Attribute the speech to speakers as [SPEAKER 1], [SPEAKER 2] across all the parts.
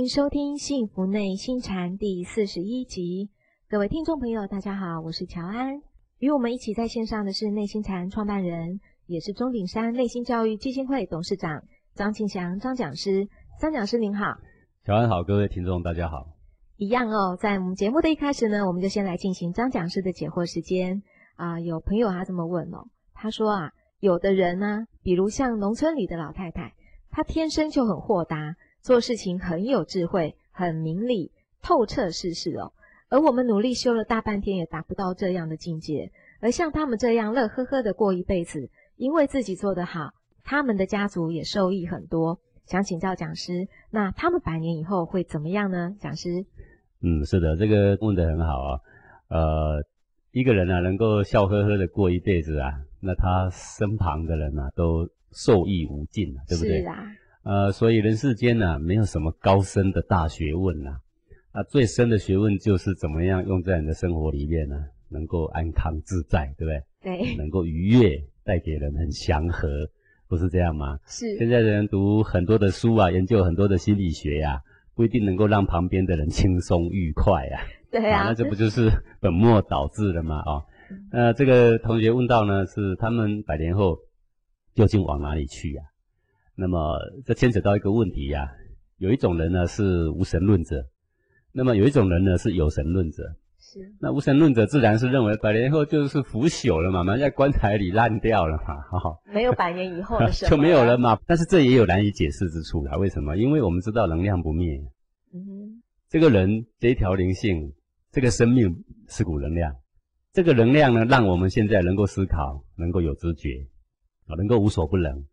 [SPEAKER 1] 迎收听《幸福内心禅》第四十一集。各位听众朋友，大家好，我是乔安。与我们一起在线上的是内心禅创办人，也是钟鼎山内心教育基金会董事长张庆祥张讲师。张讲师您好，
[SPEAKER 2] 乔安好，各位听众大家好。
[SPEAKER 1] 一样哦，在我们节目的一开始呢，我们就先来进行张讲师的解惑时间啊。有朋友他这么问哦，他说啊，有的人呢，比如像农村里的老太太，她天生就很豁达，做事情很有智慧，很明理，透彻世事哦。而我们努力修了大半天，也达不到这样的境界。而像他们这样乐呵呵的过一辈子，因为自己做得好，他们的家族也受益很多。想请教讲师，那他们百年以后会怎么样呢？讲师？
[SPEAKER 2] 嗯，是的，这个问得很好啊。呃，一个人啊，能够笑呵呵的过一辈子啊，那他身旁的人啊，都受益无尽啊，对不对？
[SPEAKER 1] 是啊。
[SPEAKER 2] 呃，所以人世间呢，没有什么高深的大学问呐，啊，最深的学问就是怎么样用在你的生活里面呢，能够安康自在，对不对？
[SPEAKER 1] 对。
[SPEAKER 2] 能够愉悦，带给人很祥和，不是这样吗？
[SPEAKER 1] 是。
[SPEAKER 2] 现在的人读很多的书啊，研究很多的心理学呀。不一定能够让旁边的人轻松愉快啊！
[SPEAKER 1] 对啊，
[SPEAKER 2] 那这不就是 本末倒置了吗？哦，那这个同学问到呢，是他们百年后究竟往哪里去呀？那么这牵扯到一个问题呀，有一种人呢是无神论者，那么有一种人呢是有神论者。
[SPEAKER 1] 是，
[SPEAKER 2] 那无神论者自然是认为百年后就是腐朽了嘛，埋在棺材里烂掉了嘛，哈，
[SPEAKER 1] 没有百年以后的时候
[SPEAKER 2] 就没有了嘛。但是这也有难以解释之处啊，为什么？因为我们知道能量不灭，
[SPEAKER 1] 嗯哼，
[SPEAKER 2] 这个人这一条灵性，这个生命是股能量，这个能量呢，让我们现在能够思考，能够有知觉，啊，能够无所不能。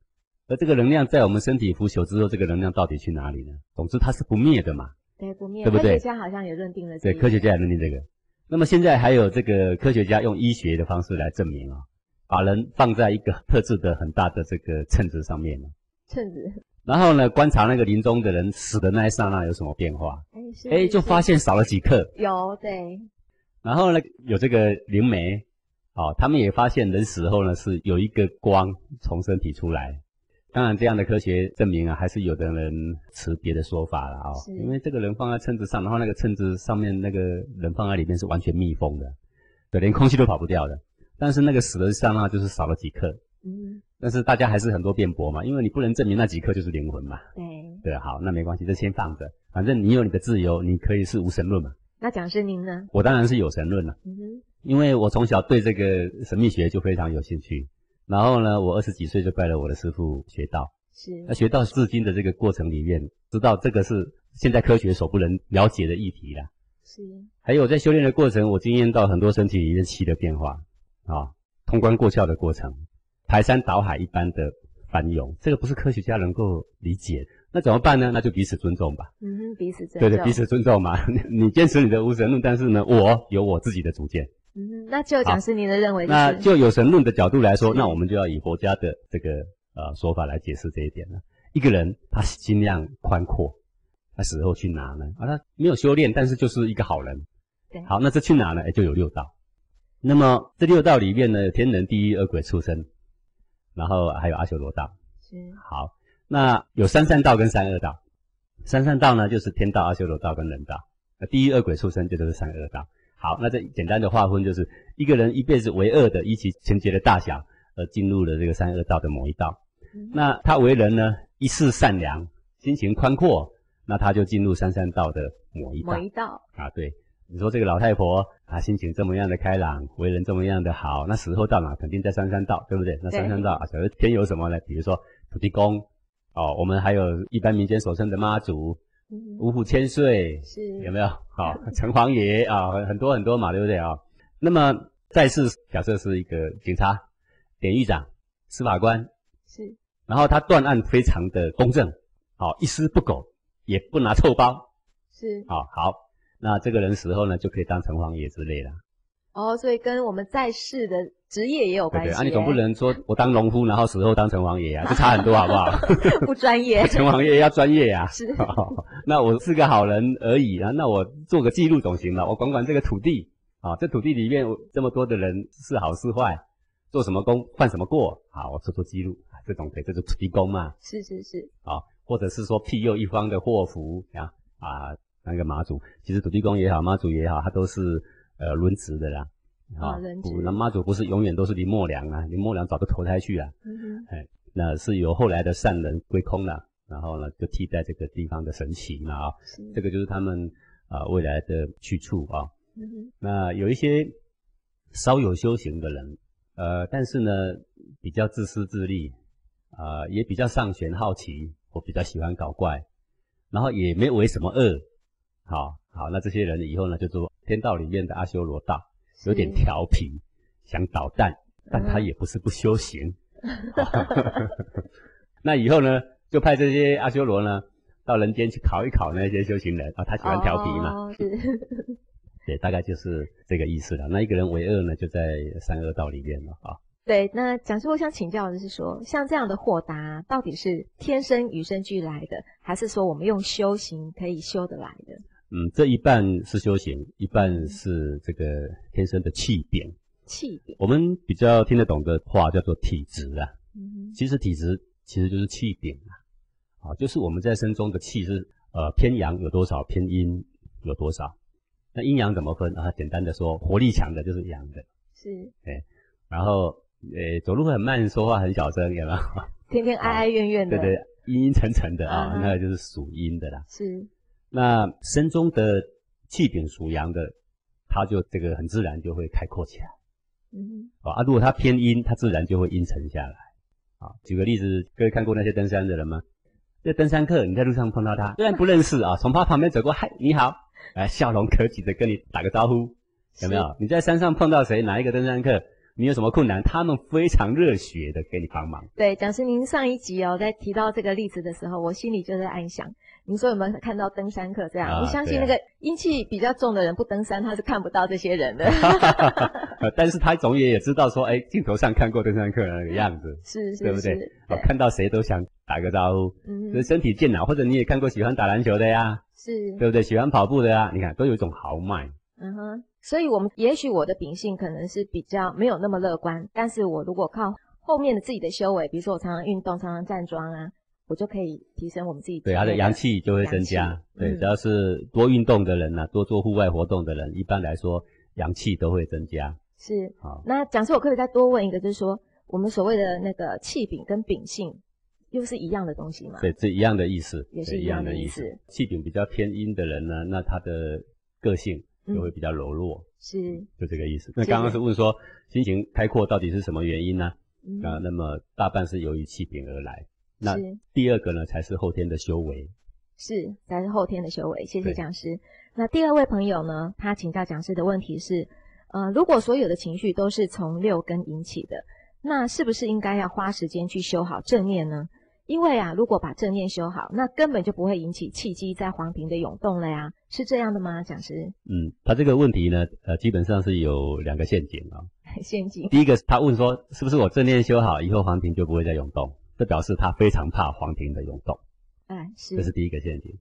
[SPEAKER 2] 而这个能量在我们身体腐朽之后，这个能量到底去哪里呢？总之它是不灭的嘛，
[SPEAKER 1] 对，不灭，
[SPEAKER 2] 对不对？
[SPEAKER 1] 科学家好像也认定了，
[SPEAKER 2] 对，科学家也认定这个。那么现在还有这个科学家用医学的方式来证明啊，把人放在一个特制的很大的这个秤子上面
[SPEAKER 1] 秤子。
[SPEAKER 2] 然后呢，观察那个临终的人死的那一刹那有什么变化？
[SPEAKER 1] 哎，
[SPEAKER 2] 哎，就发现少了几克。
[SPEAKER 1] 有，对。
[SPEAKER 2] 然后呢，有这个灵媒，哦，他们也发现人死后呢是有一个光从身体出来。当然，这样的科学证明啊，还是有的人持别的说法了啊。因为这个人放在秤子上，然后那个秤子上面那个人放在里面是完全密封的，对，连空气都跑不掉的。但是那个死的刹那就是少了几克。嗯。但是大家还是很多辩驳嘛，因为你不能证明那几克就是灵魂嘛。
[SPEAKER 1] 对。
[SPEAKER 2] 对，好，那没关系，这先放着。反正你有你的自由，你可以是无神论嘛。
[SPEAKER 1] 那讲师您呢？
[SPEAKER 2] 我当然是有神论了。嗯哼。因为我从小对这个神秘学就非常有兴趣。然后呢，我二十几岁就拜了我的师傅学道，
[SPEAKER 1] 是
[SPEAKER 2] 那学到至今的这个过程里面，知道这个是现在科学所不能了解的议题了。
[SPEAKER 1] 是，
[SPEAKER 2] 还有在修炼的过程，我经验到很多身体里面气的变化啊，通关过窍的过程，排山倒海一般的翻涌，这个不是科学家能够理解，那怎么办呢？那就彼此尊重吧。
[SPEAKER 1] 嗯，彼此尊
[SPEAKER 2] 重。对对，彼此尊重嘛。你坚持你的无神论，但是呢，我有我自己的主见。
[SPEAKER 1] 嗯，那就讲是您的认为，
[SPEAKER 2] 那就有神论的角度来说，那我们就要以佛家的这个呃说法来解释这一点了。一个人他心量宽阔，他死后去哪呢？啊，他没有修炼，但是就是一个好人。
[SPEAKER 1] 对，
[SPEAKER 2] 好，那这去哪呢？哎，就有六道。那么这六道里面呢，天人、地狱、恶鬼、畜生，然后还有阿修罗道。
[SPEAKER 1] 是。
[SPEAKER 2] 好，那有三善道跟三恶道。三善道呢，就是天道、阿修罗道跟人道。那地狱、恶鬼、畜生就都是三恶道。好，那这简单的划分就是一个人一辈子为恶的，依其情节的大小而进入了这个三恶道的某一道。那他为人呢，一世善良，心情宽阔，那他就进入三善道的某一道。
[SPEAKER 1] 某一道
[SPEAKER 2] 啊，对，你说这个老太婆啊，心情这么样的开朗，为人这么样的好，那死后到哪？肯定在三善道，对不对？那三善道啊，假如天有什么呢？比如说土地公哦，我们还有一般民间所称的妈祖。五虎千岁
[SPEAKER 1] 是
[SPEAKER 2] 有没有？好，城隍爷啊，很多很多嘛，对不对啊？那么再次假设是一个警察、典狱长、司法官
[SPEAKER 1] 是，
[SPEAKER 2] 然后他断案非常的公正，好，一丝不苟，也不拿臭包
[SPEAKER 1] 是，
[SPEAKER 2] 好好，那这个人死后呢，就可以当城隍爷之类的。
[SPEAKER 1] 哦，所以跟我们在世的职业也有关系。
[SPEAKER 2] 对啊，你总不能说我当农夫，然后死后当城隍爷啊，这差很多，好不好？
[SPEAKER 1] 不专业。
[SPEAKER 2] 城隍爷要专业呀。
[SPEAKER 1] 是。
[SPEAKER 2] 那我是个好人而已啊，那我做个记录总行了，我管管这个土地啊，这土地里面这么多的人是好是坏，做什么工犯什么过，好，我做做记录，这种可以，这是土地公嘛，
[SPEAKER 1] 是是是，
[SPEAKER 2] 啊，或者是说庇佑一方的祸福啊啊，那个妈祖，其实土地公也好，妈祖也好，他都是呃轮值的啦，
[SPEAKER 1] 啊
[SPEAKER 2] 那妈祖不是永远都是林默娘啊，林默娘早就投胎去了，
[SPEAKER 1] 嗯哼，
[SPEAKER 2] 哎，那是由后来的善人归空了，然后呢就替代这个地方的神奇嘛啊，
[SPEAKER 1] 是，
[SPEAKER 2] 这个就是他们啊、未来的去处啊。
[SPEAKER 1] 嗯哼，
[SPEAKER 2] 那有一些稍有修行的人，呃，但是呢比较自私自利，啊、也比较上玄好奇，我比较喜欢搞怪，然后也没为什么恶，好好，那这些人以后呢就做天道里面的阿修罗道，有点
[SPEAKER 1] 是
[SPEAKER 2] 调皮，想捣蛋，但他
[SPEAKER 1] 嗯
[SPEAKER 2] 也不是不修行。那以后呢，就派这些阿修罗呢到人间去考一考那些修行人啊，他喜欢调皮嘛，
[SPEAKER 1] 哦，是，
[SPEAKER 2] 对，大概就是这个意思了。那一个人为恶呢，就在三恶道里面了啊。
[SPEAKER 1] 对。那讲师，我想请教的是说，像这样的豁达，到底是天生与生俱来的，还是说我们用修行可以修得来的？
[SPEAKER 2] 嗯，这一半是修行，一半是这个天生的气禀。
[SPEAKER 1] 气禀，
[SPEAKER 2] 我们比较听得懂的话叫做体质啊。
[SPEAKER 1] 嗯哼，
[SPEAKER 2] 其实体质其实就是气禀啊，啊，就是我们在身中的气是呃偏阳有多少，偏阴有多少。那阴阳怎么分啊？简单的说，活力强的就是阳的，
[SPEAKER 1] 是哎
[SPEAKER 2] 然后呃走路很慢，说话很小声，有没有？
[SPEAKER 1] 天天哀哀怨怨的，
[SPEAKER 2] 对对，阴阴沉沉的啊，那个就是属阴的啦。
[SPEAKER 1] 是，
[SPEAKER 2] 那身中的气禀属阳的，它就这个很自然就会开阔起来
[SPEAKER 1] 嗯
[SPEAKER 2] 啊。啊，如果它偏阴，它自然就会阴沉下来啊。举个例子，各位看过那些登山的人吗？这登山客，你在路上碰到他，虽然不认识啊，从他旁边走过，嗨，你好，哎，笑容可掬的跟你打个招呼，有没有？你在山上碰到谁，哪一个登山客，你有什么困难，他们非常热血的给你帮忙。
[SPEAKER 1] 对，讲师，您上一集哦，在提到这个例子的时候，我心里就在暗想，您说有没有看到登山客这样？
[SPEAKER 2] 啊
[SPEAKER 1] 我相信那个阴气比较重的人不登山，他是看不到这些人的。
[SPEAKER 2] 呃但是他总也也知道说，哎，镜头上看过登山客的那个样子，
[SPEAKER 1] 是是
[SPEAKER 2] 对不对看到谁都想打个招呼，是身体健朗，或者你也看过喜欢打篮球的呀，
[SPEAKER 1] 是，
[SPEAKER 2] 对不对？喜欢跑步的呀，你看都有一种豪迈。
[SPEAKER 1] 嗯哼。所以我们也许我的秉性可能是比较没有那么乐观，但是我如果靠后面的自己的修为，比如说我常常运动，常常站桩啊，我就可以提升我们自己
[SPEAKER 2] 对，他的阳气就会增加。对，
[SPEAKER 1] 嗯
[SPEAKER 2] 只要是多运动的人呢、多做户外活动的人，一般来说阳气都会增加。
[SPEAKER 1] 是。
[SPEAKER 2] 好，
[SPEAKER 1] 那讲师，我可以再多问一个，就是说我们所谓的那个气禀跟秉性，又是一样的东西吗？
[SPEAKER 2] 对，这一样的意思，对
[SPEAKER 1] 也是一样的
[SPEAKER 2] 的
[SPEAKER 1] 意思
[SPEAKER 2] 思。气禀比较偏阴的人呢，那他的个性就会
[SPEAKER 1] 嗯
[SPEAKER 2] 比较柔弱，
[SPEAKER 1] 是，
[SPEAKER 2] 就这个意思。那刚刚是问说心情开阔到底是什么原因呢？
[SPEAKER 1] 嗯
[SPEAKER 2] 啊，那么大半是由于气禀而来。那第二个呢，才是后天的修为。
[SPEAKER 1] 是，才是后天的修为。谢谢讲师。那第二位朋友呢，他请教讲师的问题是，呃，如果所有的情绪都是从六根引起的，那是不是应该要花时间去修好正念呢？因为啊，如果把正念修好，那根本就不会引起气机在黄庭的涌动了呀，是这样的吗？讲师，
[SPEAKER 2] 嗯，他这个问题呢，呃，基本上是有两个陷阱啊、
[SPEAKER 1] 陷阱
[SPEAKER 2] 第一个，他问说，是不是我正念修好以后黄庭就不会再涌动？这表示他非常怕黄庭的涌动，
[SPEAKER 1] 嗯，是
[SPEAKER 2] 这是第一个陷阱。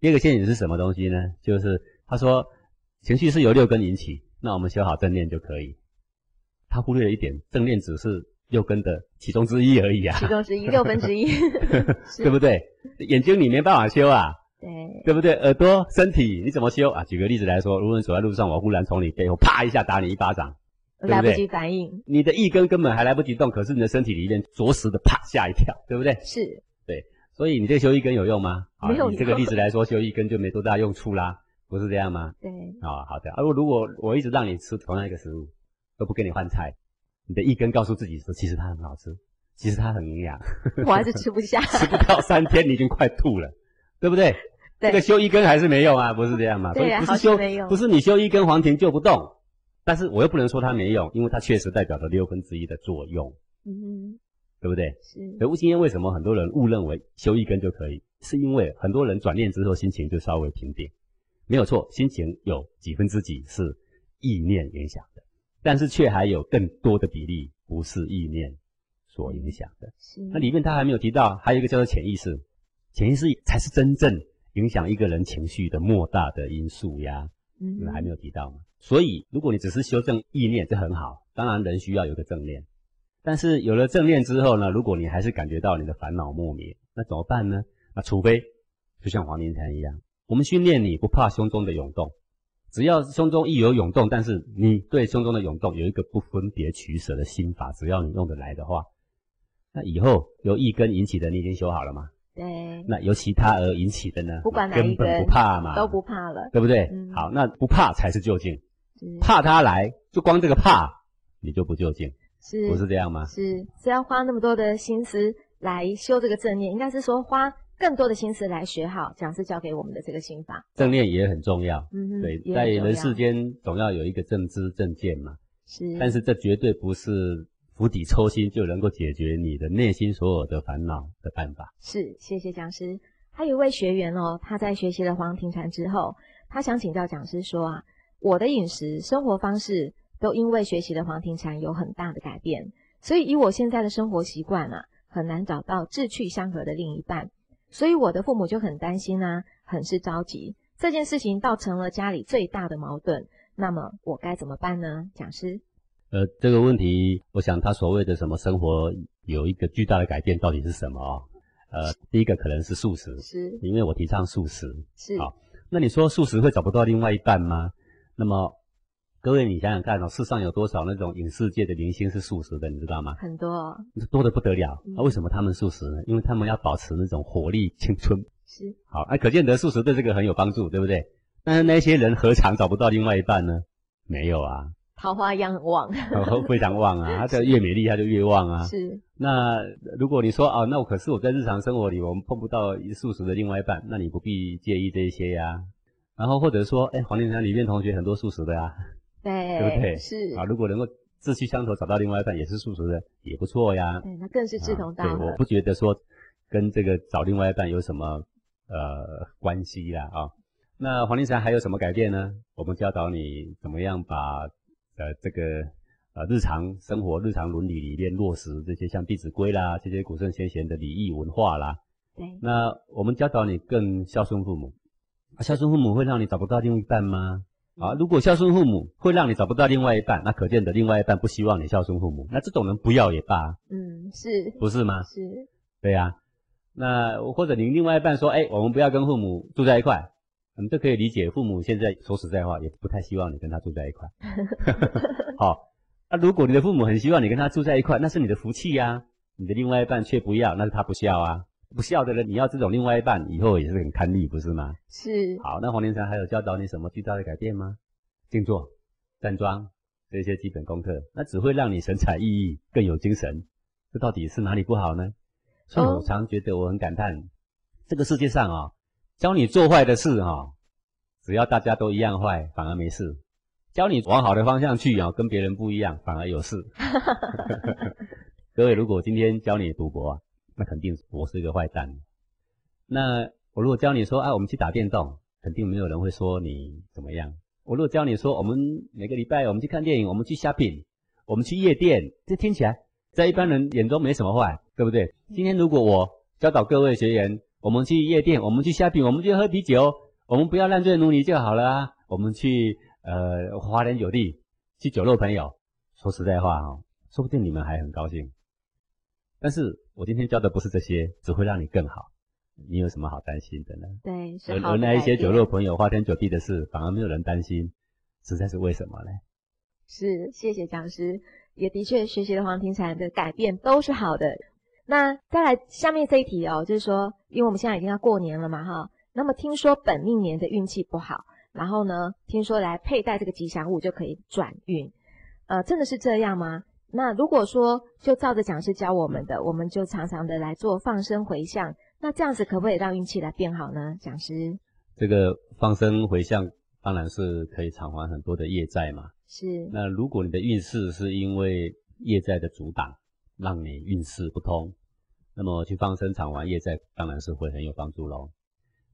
[SPEAKER 2] 第二个陷阱是什么东西呢？就是他说情绪是由六根引起，那我们修好正念就可以。他忽略了一点，正念只是六根的其中之一而已啊，
[SPEAKER 1] 其中之一，六分之一，
[SPEAKER 2] 对不对？眼睛你没办法修啊，
[SPEAKER 1] 对，
[SPEAKER 2] 对不对？耳朵、身体你怎么修啊？举个例子来说，如果你走在路上，我忽然从你背后啪一下打你一巴掌，对对
[SPEAKER 1] 来不及反应，
[SPEAKER 2] 你的一根根本还来不及动，可是你的身体里面着实的啪吓一跳，对不对？
[SPEAKER 1] 是对
[SPEAKER 2] 所以你这个修一根有用吗？啊
[SPEAKER 1] 没有
[SPEAKER 2] 以这个例子来说，修一根就没多大用处啦，不是这样吗？
[SPEAKER 1] 对，
[SPEAKER 2] 啊，好的。啊，如果我一直让你吃同样一个食物，都不给你换菜，你的一根告诉自己说，其实它很好吃，其实它很营养，
[SPEAKER 1] 我还是吃不下，
[SPEAKER 2] 吃不到三天你已经快吐了，对不对？
[SPEAKER 1] 对
[SPEAKER 2] 这个修一根还是没用啊，不是这样吗？
[SPEAKER 1] 对啊
[SPEAKER 2] 所以不是修不是你修一根黄庭就不动，但是我又不能说它没用，因为它确实代表了六分之一的作用，
[SPEAKER 1] 嗯，
[SPEAKER 2] 对不对？
[SPEAKER 1] 是
[SPEAKER 2] 所以今天为什么很多人误认为修一根就可以？是因为很多人转念之后心情就稍微平定，没有错，心情有几分之几是意念影响的，但是却还有更多的比例不是意念所影响的。
[SPEAKER 1] 是，
[SPEAKER 2] 那里面他还没有提到，还有一个叫做潜意识，潜意识才是真正影响一个人情绪的莫大的因素呀。
[SPEAKER 1] 嗯
[SPEAKER 2] 还没有提到嘛。所以，如果你只是修正意念，这很好。当然，人需要有一个正念。但是有了正念之后呢，如果你还是感觉到你的烦恼莫名，那怎么办呢？那除非就像黄庭禅一样，我们训练你不怕胸中的涌动，只要胸中一有涌动，但是你对胸中的涌动有一个不分别取舍的心法，只要你用得来的话，那以后由一根引起的你已经修好了嘛？
[SPEAKER 1] 对，
[SPEAKER 2] 那由其他而引起的呢？
[SPEAKER 1] 不管哪
[SPEAKER 2] 根本不怕嘛，
[SPEAKER 1] 都不怕了，
[SPEAKER 2] 对不对？
[SPEAKER 1] 嗯
[SPEAKER 2] 好，那不怕才是究竟，
[SPEAKER 1] 是
[SPEAKER 2] 怕他来，就光这个怕，你就不究竟，
[SPEAKER 1] 是
[SPEAKER 2] 不是这样吗？
[SPEAKER 1] 是是要花那么多的心思来修这个正念，应该是说花更多的心思来学好讲师教给我们的这个心法。
[SPEAKER 2] 正念也很重要，
[SPEAKER 1] 嗯哼，
[SPEAKER 2] 对，在人世间总要有一个正知正见嘛，
[SPEAKER 1] 是，
[SPEAKER 2] 但是这绝对不是釜底抽薪就能够解决你的内心所有的烦恼的办法。
[SPEAKER 1] 是，谢谢讲师。还有一位学员哦，他在学习了黄庭禅之后，他想请教讲师说啊，我的饮食生活方式都因为学习了黄庭禅有很大的改变，所以以我现在的生活习惯啊，很难找到志趣相合的另一半，所以我的父母就很担心啊，很是着急。这件事情倒成了家里最大的矛盾，那么我该怎么办呢？讲师，
[SPEAKER 2] 呃，这个问题，我想他所谓的什么生活有一个巨大的改变，到底是什么啊、呃，第一个可能是素食，
[SPEAKER 1] 是
[SPEAKER 2] 因为我提倡素食。
[SPEAKER 1] 是，
[SPEAKER 2] 好那你说素食会找不到另外一半吗？那么各位你想想看哦，世上有多少那种影视界的明星是素食的，你知道吗？
[SPEAKER 1] 很多哦
[SPEAKER 2] 多的不得了。为什么他们素食呢？因为他们要保持那种活力、青春。
[SPEAKER 1] 是
[SPEAKER 2] 好，那、可见得素食对这个很有帮助，对不对？但是那些人何尝找不到另外一半呢？没有啊，
[SPEAKER 1] 桃花一样旺，
[SPEAKER 2] 非常旺啊，他这越美丽他就越旺啊。
[SPEAKER 1] 是
[SPEAKER 2] 那如果你说哦，那我可是我在日常生活里我们碰不到素食的另外一半，那你不必介意这些呀、然后或者说，哎，黄连山里面同学很多素食的呀、
[SPEAKER 1] 对，
[SPEAKER 2] 对不对
[SPEAKER 1] 是
[SPEAKER 2] 啊，如果能够志趣相投，找到另外一半也是素食的，也不错呀。
[SPEAKER 1] 对，那更是志同道
[SPEAKER 2] 啊对，
[SPEAKER 1] 合
[SPEAKER 2] 我。不觉得说跟这个找另外一半有什么呃关系啦啊。那黄连山还有什么改变呢？我们教导你怎么样把呃这个呃日常生活、日常伦理里面落实这些像《弟子规》啦，这些古圣先贤的礼义文化啦。
[SPEAKER 1] 对，
[SPEAKER 2] 那我们教导你更孝顺父母，啊孝顺父母会让你找不到另一半吗？啊，如果孝顺父母会让你找不到另外一半，那可见的另外一半不希望你孝顺父母，那这种人不要也罢，
[SPEAKER 1] 嗯，是
[SPEAKER 2] 不是吗？
[SPEAKER 1] 是，
[SPEAKER 2] 对呀、那或者你另外一半说，哎，我们不要跟父母住在一块，我们这可以理解。父母现在说实在话，也不太希望你跟他住在一块。好，那、如果你的父母很希望你跟他住在一块，那是你的福气呀、你的另外一半却不要，那是他不孝啊。不孝的人，你要这种另外一半，以后也是很堪虑，不是吗？
[SPEAKER 1] 是，
[SPEAKER 2] 好，那黄连禅还有教导你什么巨大的改变吗？静坐、站桩这些基本功课，那只会让你神采奕奕，更有精神。这到底是哪里不好呢？所以
[SPEAKER 1] 哦
[SPEAKER 2] 我常觉得我很感叹，这个世界上啊、教你做坏的事哈、只要大家都一样坏，反而没事；教你往好的方向去啊、跟别人不一样，反而有事。各位，如果今天教你赌博啊，那肯定我是一个坏蛋。那我如果教你说，啊，我们去打电动，肯定没有人会说你怎么样。我如果教你说，我们每个礼拜我们去看电影，我们去 shopping，我们去夜店，这听起来在一般人眼中没什么坏，对不对？今天如果我教导各位学员，我们去夜店，我们去 shopping，我们去喝啤酒，我们不要烂醉如泥就好了。我们去呃花天酒地，去酒肉朋友。说实在话哈、哦，说不定你们还很高兴。但是我今天教的不是这些，只会让你更好。你有什么好担心的呢？
[SPEAKER 1] 对，
[SPEAKER 2] 而那一些酒肉朋友、花天酒地的事，反而没有人担心，实在是为什么呢？
[SPEAKER 1] 是，谢谢讲师，也的确学习了黄庭禅的改变都是好的。那再来下面这一题哦，就是说，因为我们现在已经要过年了嘛，哈，那么听说本命年的运气不好，然后呢，听说来佩戴这个吉祥物就可以转运，呃，真的是这样吗？那如果说就照着讲师教我们的，我们就常常的来做放生回向，那这样子可不可以让运气来变好呢？讲师
[SPEAKER 2] 这个放生回向当然是可以偿还很多的业债嘛。
[SPEAKER 1] 是
[SPEAKER 2] 那如果你的运势是因为业债的阻挡，让你运势不通，那么去放生偿还业债，当然是会很有帮助喽。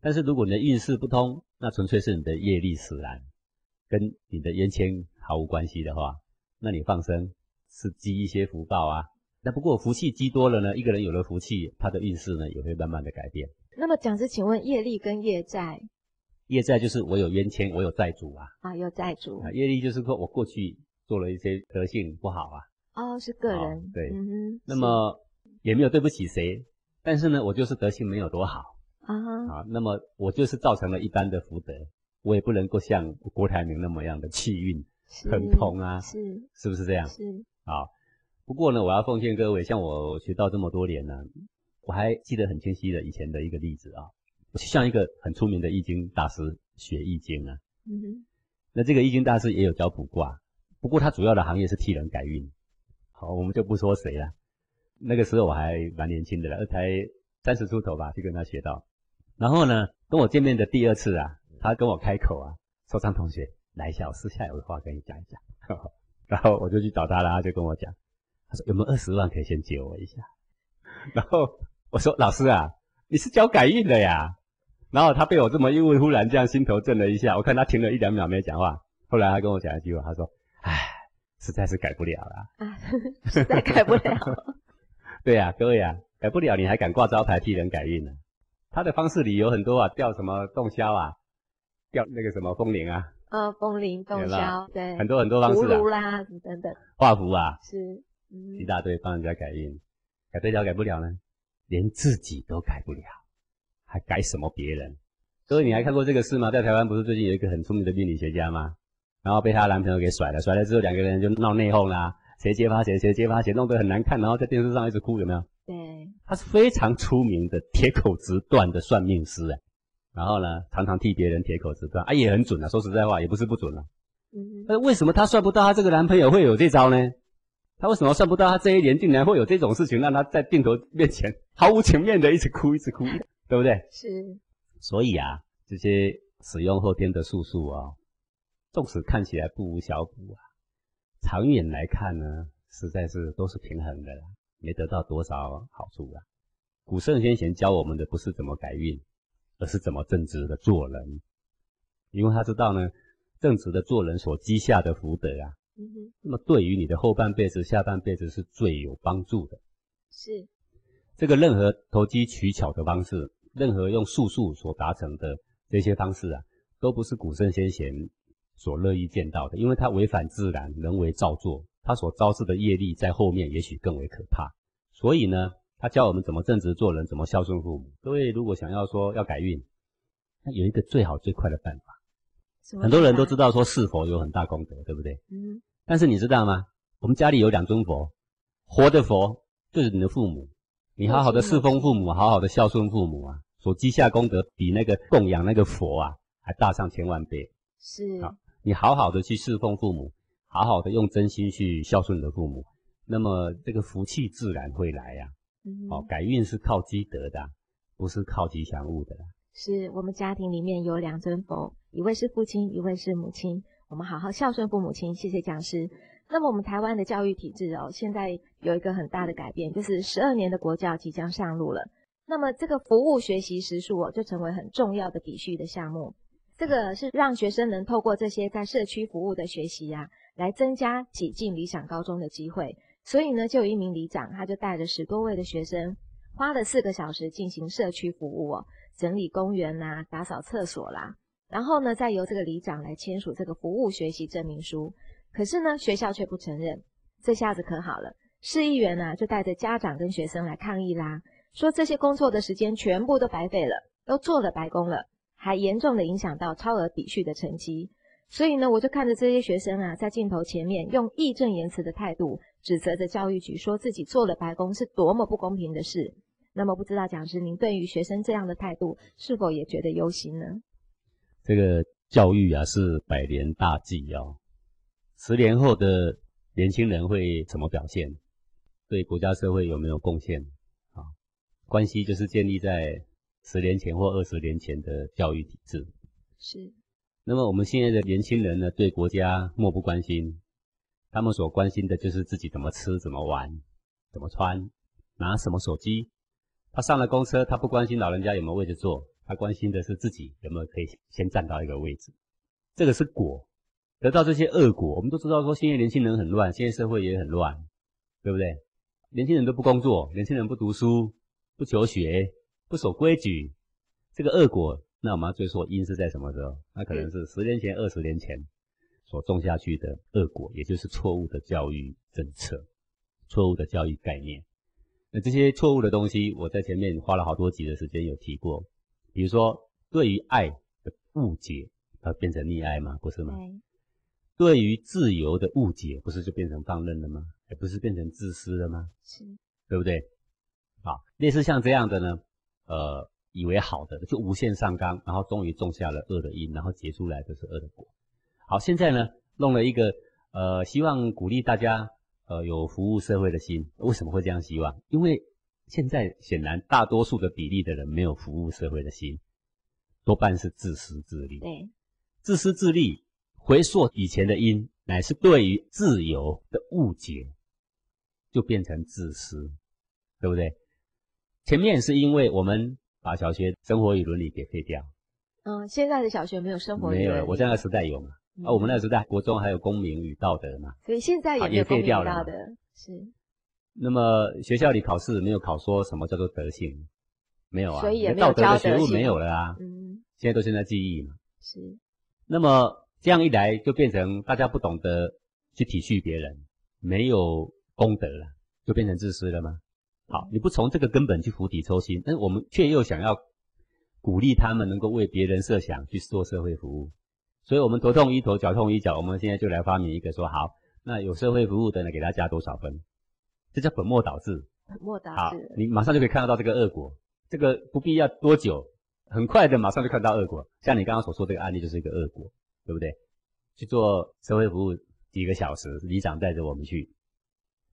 [SPEAKER 2] 但是如果你的运势不通，那纯粹是你的业力使然，跟你的冤签毫无关系的话，那你放生是积一些福报啊。那不过福气积多了呢，一个人有了福气，他的运势呢也会慢慢的改变。
[SPEAKER 1] 那么讲师，请问业力跟业债？
[SPEAKER 2] 业债就是我有冤亲，我有债主啊。
[SPEAKER 1] 啊，有债主。
[SPEAKER 2] 啊，业力就是说我过去做了一些德性不好啊，
[SPEAKER 1] 哦，是个
[SPEAKER 2] 哦
[SPEAKER 1] 人，
[SPEAKER 2] 对那么也没有对不起谁，但是呢，我就是德性没有多好。
[SPEAKER 1] 啊哈，
[SPEAKER 2] 啊，那么我就是造成了一般的福德，我也不能够像郭台铭那么样的气运
[SPEAKER 1] 是
[SPEAKER 2] 很通啊，
[SPEAKER 1] 是。
[SPEAKER 2] 是不是这样？
[SPEAKER 1] 是，
[SPEAKER 2] 啊，不过呢，我要奉劝各位，像我学到这么多年呢，我还记得很清晰的以前的一个例子啊，我去向一个很出名的易经大师学易经啊，
[SPEAKER 1] 嗯哼，
[SPEAKER 2] 那这个易经大师也有教卜卦，不过他主要的行业是替人改运。好，我们就不说谁了。那个时候我还蛮年轻的了，才三十出头吧，就跟他学到。然后呢，跟我见面的第二次啊，他跟我开口啊，说张同学，来一下，我私下有个话跟你讲一讲。然后我就去找他了，他就跟我讲，他说有没有二十万可以先借我一下？然后我说老师啊，你是教改运的呀？然后他被我这么一问，忽然这样心头震了一下。我看他停了一两秒没讲话，后来他跟我讲一句话，他说：“唉，实在是改不了了。
[SPEAKER 1] 啊，实在改不了，”
[SPEAKER 2] 对呀、各位啊，改不了你还敢挂招牌替人改运呢？他的方式里有很多啊，吊什么洞箫啊，吊那个什么风铃啊，
[SPEAKER 1] 呃，风铃、洞
[SPEAKER 2] 有没有
[SPEAKER 1] 箫，对，
[SPEAKER 2] 很多很多方
[SPEAKER 1] 葫
[SPEAKER 2] 式
[SPEAKER 1] 芦
[SPEAKER 2] 啊，
[SPEAKER 1] 啦等等，
[SPEAKER 2] 画符啊，
[SPEAKER 1] 是，嗯
[SPEAKER 2] 一大堆帮人家改运，改对了改不了呢，连自己都改不了，还改什么别人？各位你还看过这个事吗？在台湾不是最近有一个很出名的命理学家吗？然后被她男朋友给甩了，甩了之后两个人就闹内讧啦，谁揭发谁，谁揭发谁，弄得很难看，然后在电视上一直哭，有没有？
[SPEAKER 1] 对，
[SPEAKER 2] 他是非常出名的铁口直断的算命师哎，然后呢，常常替别人铁口直断啊，也很准啊。说实在话，也不是不准啊。
[SPEAKER 1] 嗯哼，
[SPEAKER 2] 但是为什么他算不到他这个男朋友会有这招呢？他为什么算不到他这一年竟然会有这种事情，让他在镜头面前毫无情面的一直哭一直哭，对不对？
[SPEAKER 1] 是，
[SPEAKER 2] 所以啊，这些使用后天的术数啊，纵使看起来不无小补啊，长远来看呢，实在是都是平衡的啦，没得到多少好处啊。古圣先贤教我们的不是怎么改运，而是怎么正直的做人，因为他知道呢，正直的做人所积下的福德啊，
[SPEAKER 1] 嗯哼，
[SPEAKER 2] 那么对于你的后半辈子、下半辈子是最有帮助的。
[SPEAKER 1] 是，
[SPEAKER 2] 这个任何投机取巧的方式，任何用术数所达成的这些方式啊，都不是古圣先贤所乐意见到的，因为它违反自然，人为造作，它所招致的业力在后面也许更为可怕。所以呢，他教我们怎么正直做人，怎么孝顺父母。各位如果想要说要改运，那有一个最好最快的办法，很多人都知道说是佛有很大功德，对不对？
[SPEAKER 1] 嗯，
[SPEAKER 2] 但是你知道吗？我们家里有两尊佛，活的佛就是你的父母，你好好的侍奉父母，好好的孝顺父母啊，所积下功德比那个供养那个佛啊还大上千万倍。
[SPEAKER 1] 是，
[SPEAKER 2] 好你好好的去侍奉父母，好好的用真心去孝顺你的父母，那么这个福气自然会来呀、
[SPEAKER 1] 嗯
[SPEAKER 2] 哦，改运是靠积德的啊，不是靠吉祥物的啦。
[SPEAKER 1] 是我们家庭里面有两尊佛，一位是父亲，一位是母亲。我们好好孝顺父母亲，谢谢讲师。那么我们台湾的教育体制哦，现在有一个很大的改变，就是十二年的国教即将上路了。那么这个服务学习时数哦，就成为很重要的比序的项目。这个是让学生能透过这些在社区服务的学习呀、来增加挤进理想高中的机会。所以呢，就有一名里长，他就带着十多位的学生，花了四个小时进行社区服务哦。整理公园啦、打扫厕所啦，然后呢，再由这个里长来签署这个服务学习证明书。可是呢，学校却不承认。这下子可好了，市议员呢、就带着家长跟学生来抗议啦，说这些工作的时间全部都白费了，都做了白工了，还严重的影响到超额比序的成绩。所以呢，我就看着这些学生啊，在镜头前面用义正言辞的态度指责着教育局，说自己做了白宫是多么不公平的事。那么不知道讲师您对于学生这样的态度是否也觉得忧心呢？
[SPEAKER 2] 这个教育啊是百年大计哦，十年后的年轻人会怎么表现？对国家社会有没有贡献？啊，关系就是建立在十年前或二十年前的教育体制。
[SPEAKER 1] 是，
[SPEAKER 2] 那么我们现在的年轻人呢，对国家漠不关心，他们所关心的就是自己怎么吃、怎么玩、怎么穿、拿什么手机。他上了公车，他不关心老人家有没有位置坐，他关心的是自己有没有可以先站到一个位置。这个是果，得到这些恶果，我们都知道说现在年轻人很乱，现在社会也很乱，对不对？年轻人都不工作，年轻人不读书、不求学、不守规矩，这个恶果那我们要追溯因是在什么时候？那可能是十年前、二十年前所种下去的恶果，也就是错误的教育政策、错误的教育概念。那这些错误的东西，我在前面花了好多集的时间有提过。比如说，对于爱的误解，它变成溺爱吗？不是吗？对于自由的误解，不是就变成放任了吗？也不是变成自私了吗？
[SPEAKER 1] 是，
[SPEAKER 2] 对不对？好，类似像这样的呢，呃，以为好的就无限上纲，然后终于种下了恶的因，然后结出来就是恶的果。好，现在呢，弄了一个呃，希望鼓励大家呃有服务社会的心。为什么会这样希望？因为现在显然大多数的比例的人没有服务社会的心，多半是自私自利。
[SPEAKER 1] 对，
[SPEAKER 2] 自私自利。回溯以前的因，乃是对于自由的误解，就变成自私，对不对？前面是因为我们把小学生活与伦理给废掉。
[SPEAKER 1] 嗯，现在的小学没有生活
[SPEAKER 2] 没有，我现在那时代有嘛？啊，我们那个时在国中还有公民与道德嘛？
[SPEAKER 1] 所以现在也
[SPEAKER 2] 也废掉了。
[SPEAKER 1] 是。
[SPEAKER 2] 那么学校里考试没有考说什么叫做德性，没有啊？
[SPEAKER 1] 所以也
[SPEAKER 2] 道德的学物没有了啊。嗯。现在都现在记忆嘛。
[SPEAKER 1] 是。
[SPEAKER 2] 那么。这样一来，就变成大家不懂得去体恤别人，没有功德了，就变成自私了吗？好，你不从这个根本去釜底抽薪，但是我们却又想要鼓励他们能够为别人设想，去做社会服务，所以我们头痛医头，脚痛医脚，我们现在就来发明一个说好，那有社会服务的呢，给他加多少分？这叫本末倒置。
[SPEAKER 1] 本末倒
[SPEAKER 2] 置。好，你马上就可以看得到这个恶果，这个不必要多久，很快的马上就看到恶果。像你刚刚所说这个案例就是一个恶果。对不对？去做社会服务几个小时，里长带着我们去，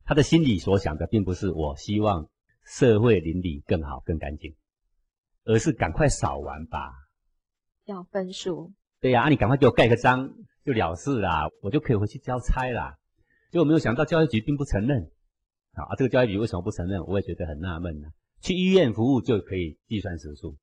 [SPEAKER 2] 他的心里所想的并不是我希望社会邻里更好更干净，而是赶快扫完吧。
[SPEAKER 1] 要分数。
[SPEAKER 2] 对呀，你赶快给我盖个章就了事啦，我就可以回去交差啦。结果没有想到教育局并不承认，啊，这个教育局为什么不承认？我也觉得很纳闷呢。去医院服务就可以计算时数，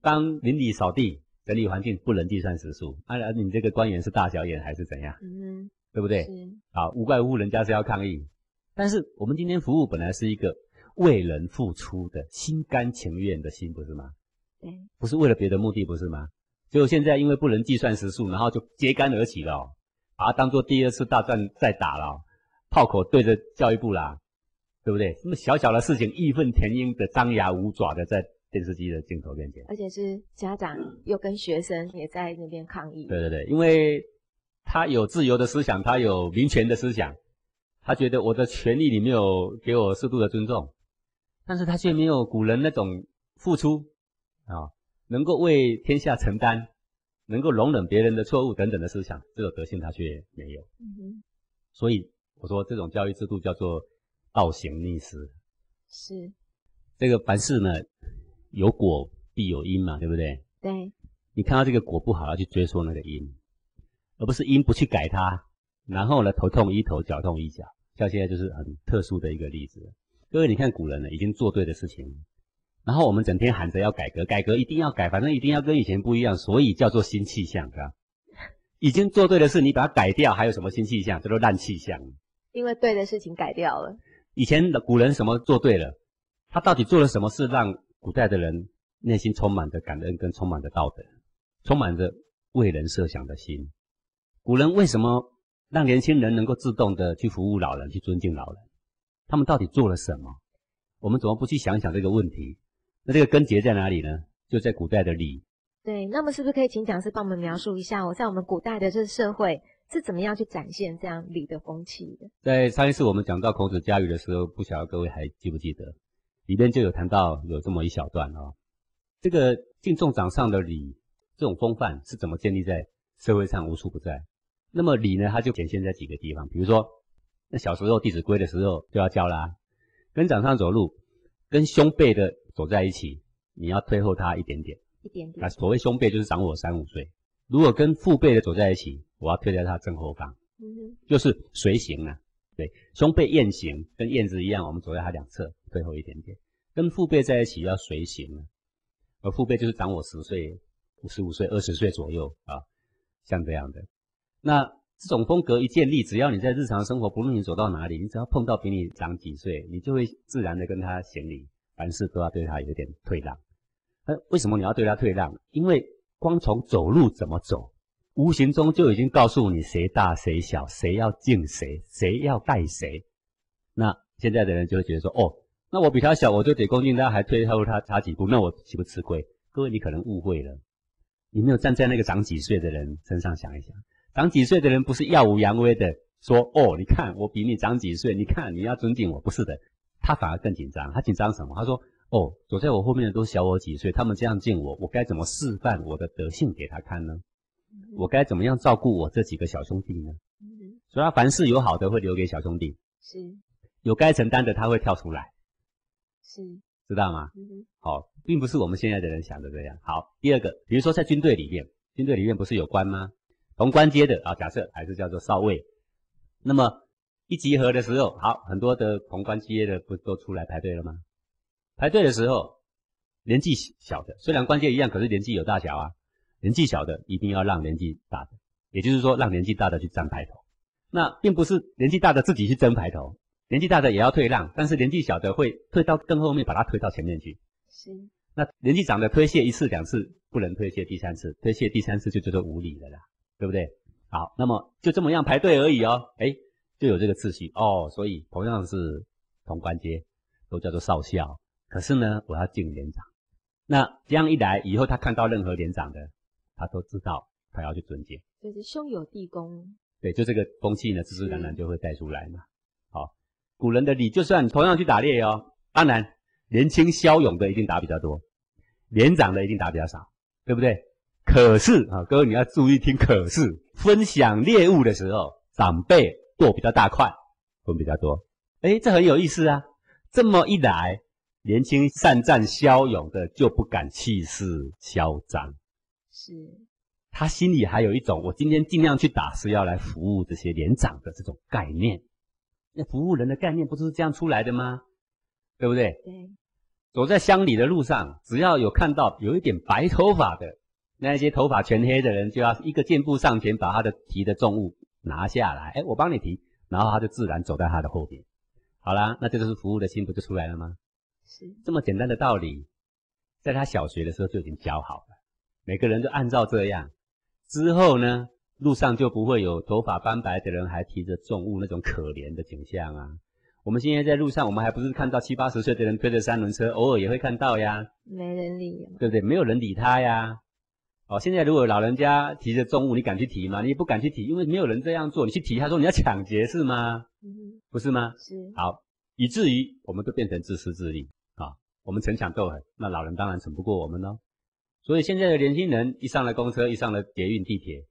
[SPEAKER 2] 当邻里扫地。整理环境不能计算时数，啊，你这个官员是大小眼还是怎样？嗯，对不对？
[SPEAKER 1] 是。
[SPEAKER 2] 好，无怪乎人家是要抗议。但是我们今天服务本来是一个为人付出的心甘情愿的心，不是吗？
[SPEAKER 1] 对。
[SPEAKER 2] 不是为了别的目的，不是吗？结果现在因为不能计算时数，然后就揭竿而起了，把它当做第二次大战在打了，炮口对着教育部啦，对不对？那么小小的事情，义愤填膺的张牙舞爪的在。电视机的镜头面前，
[SPEAKER 1] 而且是家长又跟学生也在那边抗议。
[SPEAKER 2] 对对对，因为他有自由的思想，他有民权的思想，他觉得我的权利你没有给我适度的尊重，但是他却没有古人那种付出啊，能够为天下承担，能够容忍别人的错误等等的思想，这种德性他却没有。嗯，所以我说这种教育制度叫做倒行逆施。
[SPEAKER 1] 是，
[SPEAKER 2] 这个凡事呢。有果必有因嘛，对不对？
[SPEAKER 1] 对。
[SPEAKER 2] 你看到这个果不好，要去追溯那个因，而不是因不去改它，然后呢头痛医头，脚痛医脚。像现在就是很特殊的一个例子。各位，你看古人呢已经做对的事情，然后我们整天喊着要改革，改革一定要改，反正一定要跟以前不一样，所以叫做新气象，是吧？已经做对的事，你把它改掉，还有什么新气象？叫做烂气象。
[SPEAKER 1] 因为对的事情改掉了。
[SPEAKER 2] 以前的古人什么做对了？他到底做了什么事让？古代的人内心充满着感恩，跟充满着道德，充满着为人设想的心。古人为什么让年轻人能够自动的去服务老人，去尊敬老人？他们到底做了什么？我们怎么不去想想这个问题？那这个根结在哪里呢？就在古代的礼。
[SPEAKER 1] 对，那么是不是可以请讲师帮我们描述一下，我在我们古代的这个社会是怎么样去展现这样礼的风气的？
[SPEAKER 2] 在上一次我们讲到孔子家语的时候，不晓得各位还记不记得？里边就有谈到有这么一小段哦，这个敬重长上的礼，这种风范是怎么建立在社会上无处不在。那么礼呢，它就显现在几个地方，比如说，那小时候《弟子规》的时候就要教啦，跟长上走路，跟兄辈的走在一起，你要退后他一点点，
[SPEAKER 1] 一点点。
[SPEAKER 2] 那所谓兄辈就是长我三五岁，如果跟父辈的走在一起，我要退在他正后方，嗯，就是随行啊。对，兄辈雁行，跟燕子一样，我们走在他两侧，退后一点点。跟父辈在一起要随行，而父辈就是长我十岁、五十五岁、二十岁左右啊，像这样的。那这种风格一建立，只要你在日常生活，不论你走到哪里，你只要碰到比你长几岁，你就会自然的跟他行礼，凡事都要对他有点退让。呃，为什么你要对他退让？因为光从走路怎么走，无形中就已经告诉你谁大谁小，谁要敬谁，谁要带谁。那现在的人就会觉得说，哦，那我比他小，我就得恭敬他，还退后他差几步，那我岂不吃亏？各位，你可能误会了，你没有站在那个长几岁的人身上想一想，长几岁的人不是耀武扬威的说，哦，你看我比你长几岁，你看你要尊敬我，不是的，他反而更紧张。他紧张什么？他说，哦，走在我后面的都小我几岁，他们这样见我，我该怎么示范我的德性给他看呢？我该怎么样照顾我这几个小兄弟呢？所以，他凡事有好的会留给小兄弟，
[SPEAKER 1] 是
[SPEAKER 2] 有该承担的他会跳出来，
[SPEAKER 1] 是，
[SPEAKER 2] 知道吗？
[SPEAKER 1] 嗯
[SPEAKER 2] 好，并不是我们现在的人想的这样。好，第二个，比如说在军队里面，军队里面不是有官吗？同官阶的啊，假设还是叫做少尉。那么一集合的时候，好，很多的同官阶的不都出来排队了吗？排队的时候，年纪小的虽然官阶一样，可是年纪有大小啊。年纪小的一定要让年纪大的，也就是说让年纪大的去占排头。那并不是年纪大的自己去争排头，年纪大的也要退让，但是年纪小的会退到更后面，把它推到前面去。
[SPEAKER 1] 行
[SPEAKER 2] 那年纪长的推卸一次两次不能推卸第三次，推卸第三次就叫做无理了啦，对不对？好，那么就这么样排队而已哦，哎，就有这个秩序哦。所以同样是同官阶，都叫做少校。可是呢，我要敬连长。那这样一来，以后他看到任何连长的，他都知道他要去尊敬。
[SPEAKER 1] 就是兄友弟恭，
[SPEAKER 2] 对，就这个风气呢，自自然然就会带出来嘛。好，古人的礼，就算同样去打猎哦，当然年轻骁勇的一定打比较多，年长的一定打比较少，对不对？可是啊，各位你要注意听，可是分享猎物的时候，长辈剁比较大块，分比较多。哎，这很有意思啊。这么一来，年轻善战骁勇的就不敢气势嚣张。
[SPEAKER 1] 是
[SPEAKER 2] 他心里还有一种，我今天尽量去打是要来服务这些连长的这种概念。那服务人的概念不是这样出来的吗？对不对？
[SPEAKER 1] 对，
[SPEAKER 2] 走在乡里的路上，只要有看到有一点白头发的那一些头发全黑的人，就要一个箭步上前，把他的提的重物拿下来。哎，我帮你提，然后他就自然走在他的后边。好啦，那这就是服务的心，不就出来了吗？
[SPEAKER 1] 是
[SPEAKER 2] 这么简单的道理，在他小学的时候就已经教好了，每个人都按照这样。之后呢，路上就不会有头发斑白的人还提着重物那种可怜的景象啊。我们现在在路上，我们还不是看到七八十岁的人推着三轮车，偶尔也会看到呀，
[SPEAKER 1] 没人理，
[SPEAKER 2] 对不对？没有人理他呀。哦，现在如果老人家提着重物，你敢去提吗？你也不敢去提，因为没有人这样做。你去提，他说你要抢劫是吗？
[SPEAKER 1] 嗯，
[SPEAKER 2] 不是吗？
[SPEAKER 1] 是
[SPEAKER 2] 好，以至于我们都变成自私自利啊！我们逞强斗狠，那老人当然逞不过我们喽。所以现在的年轻人一上了公车，一上了捷运、地铁，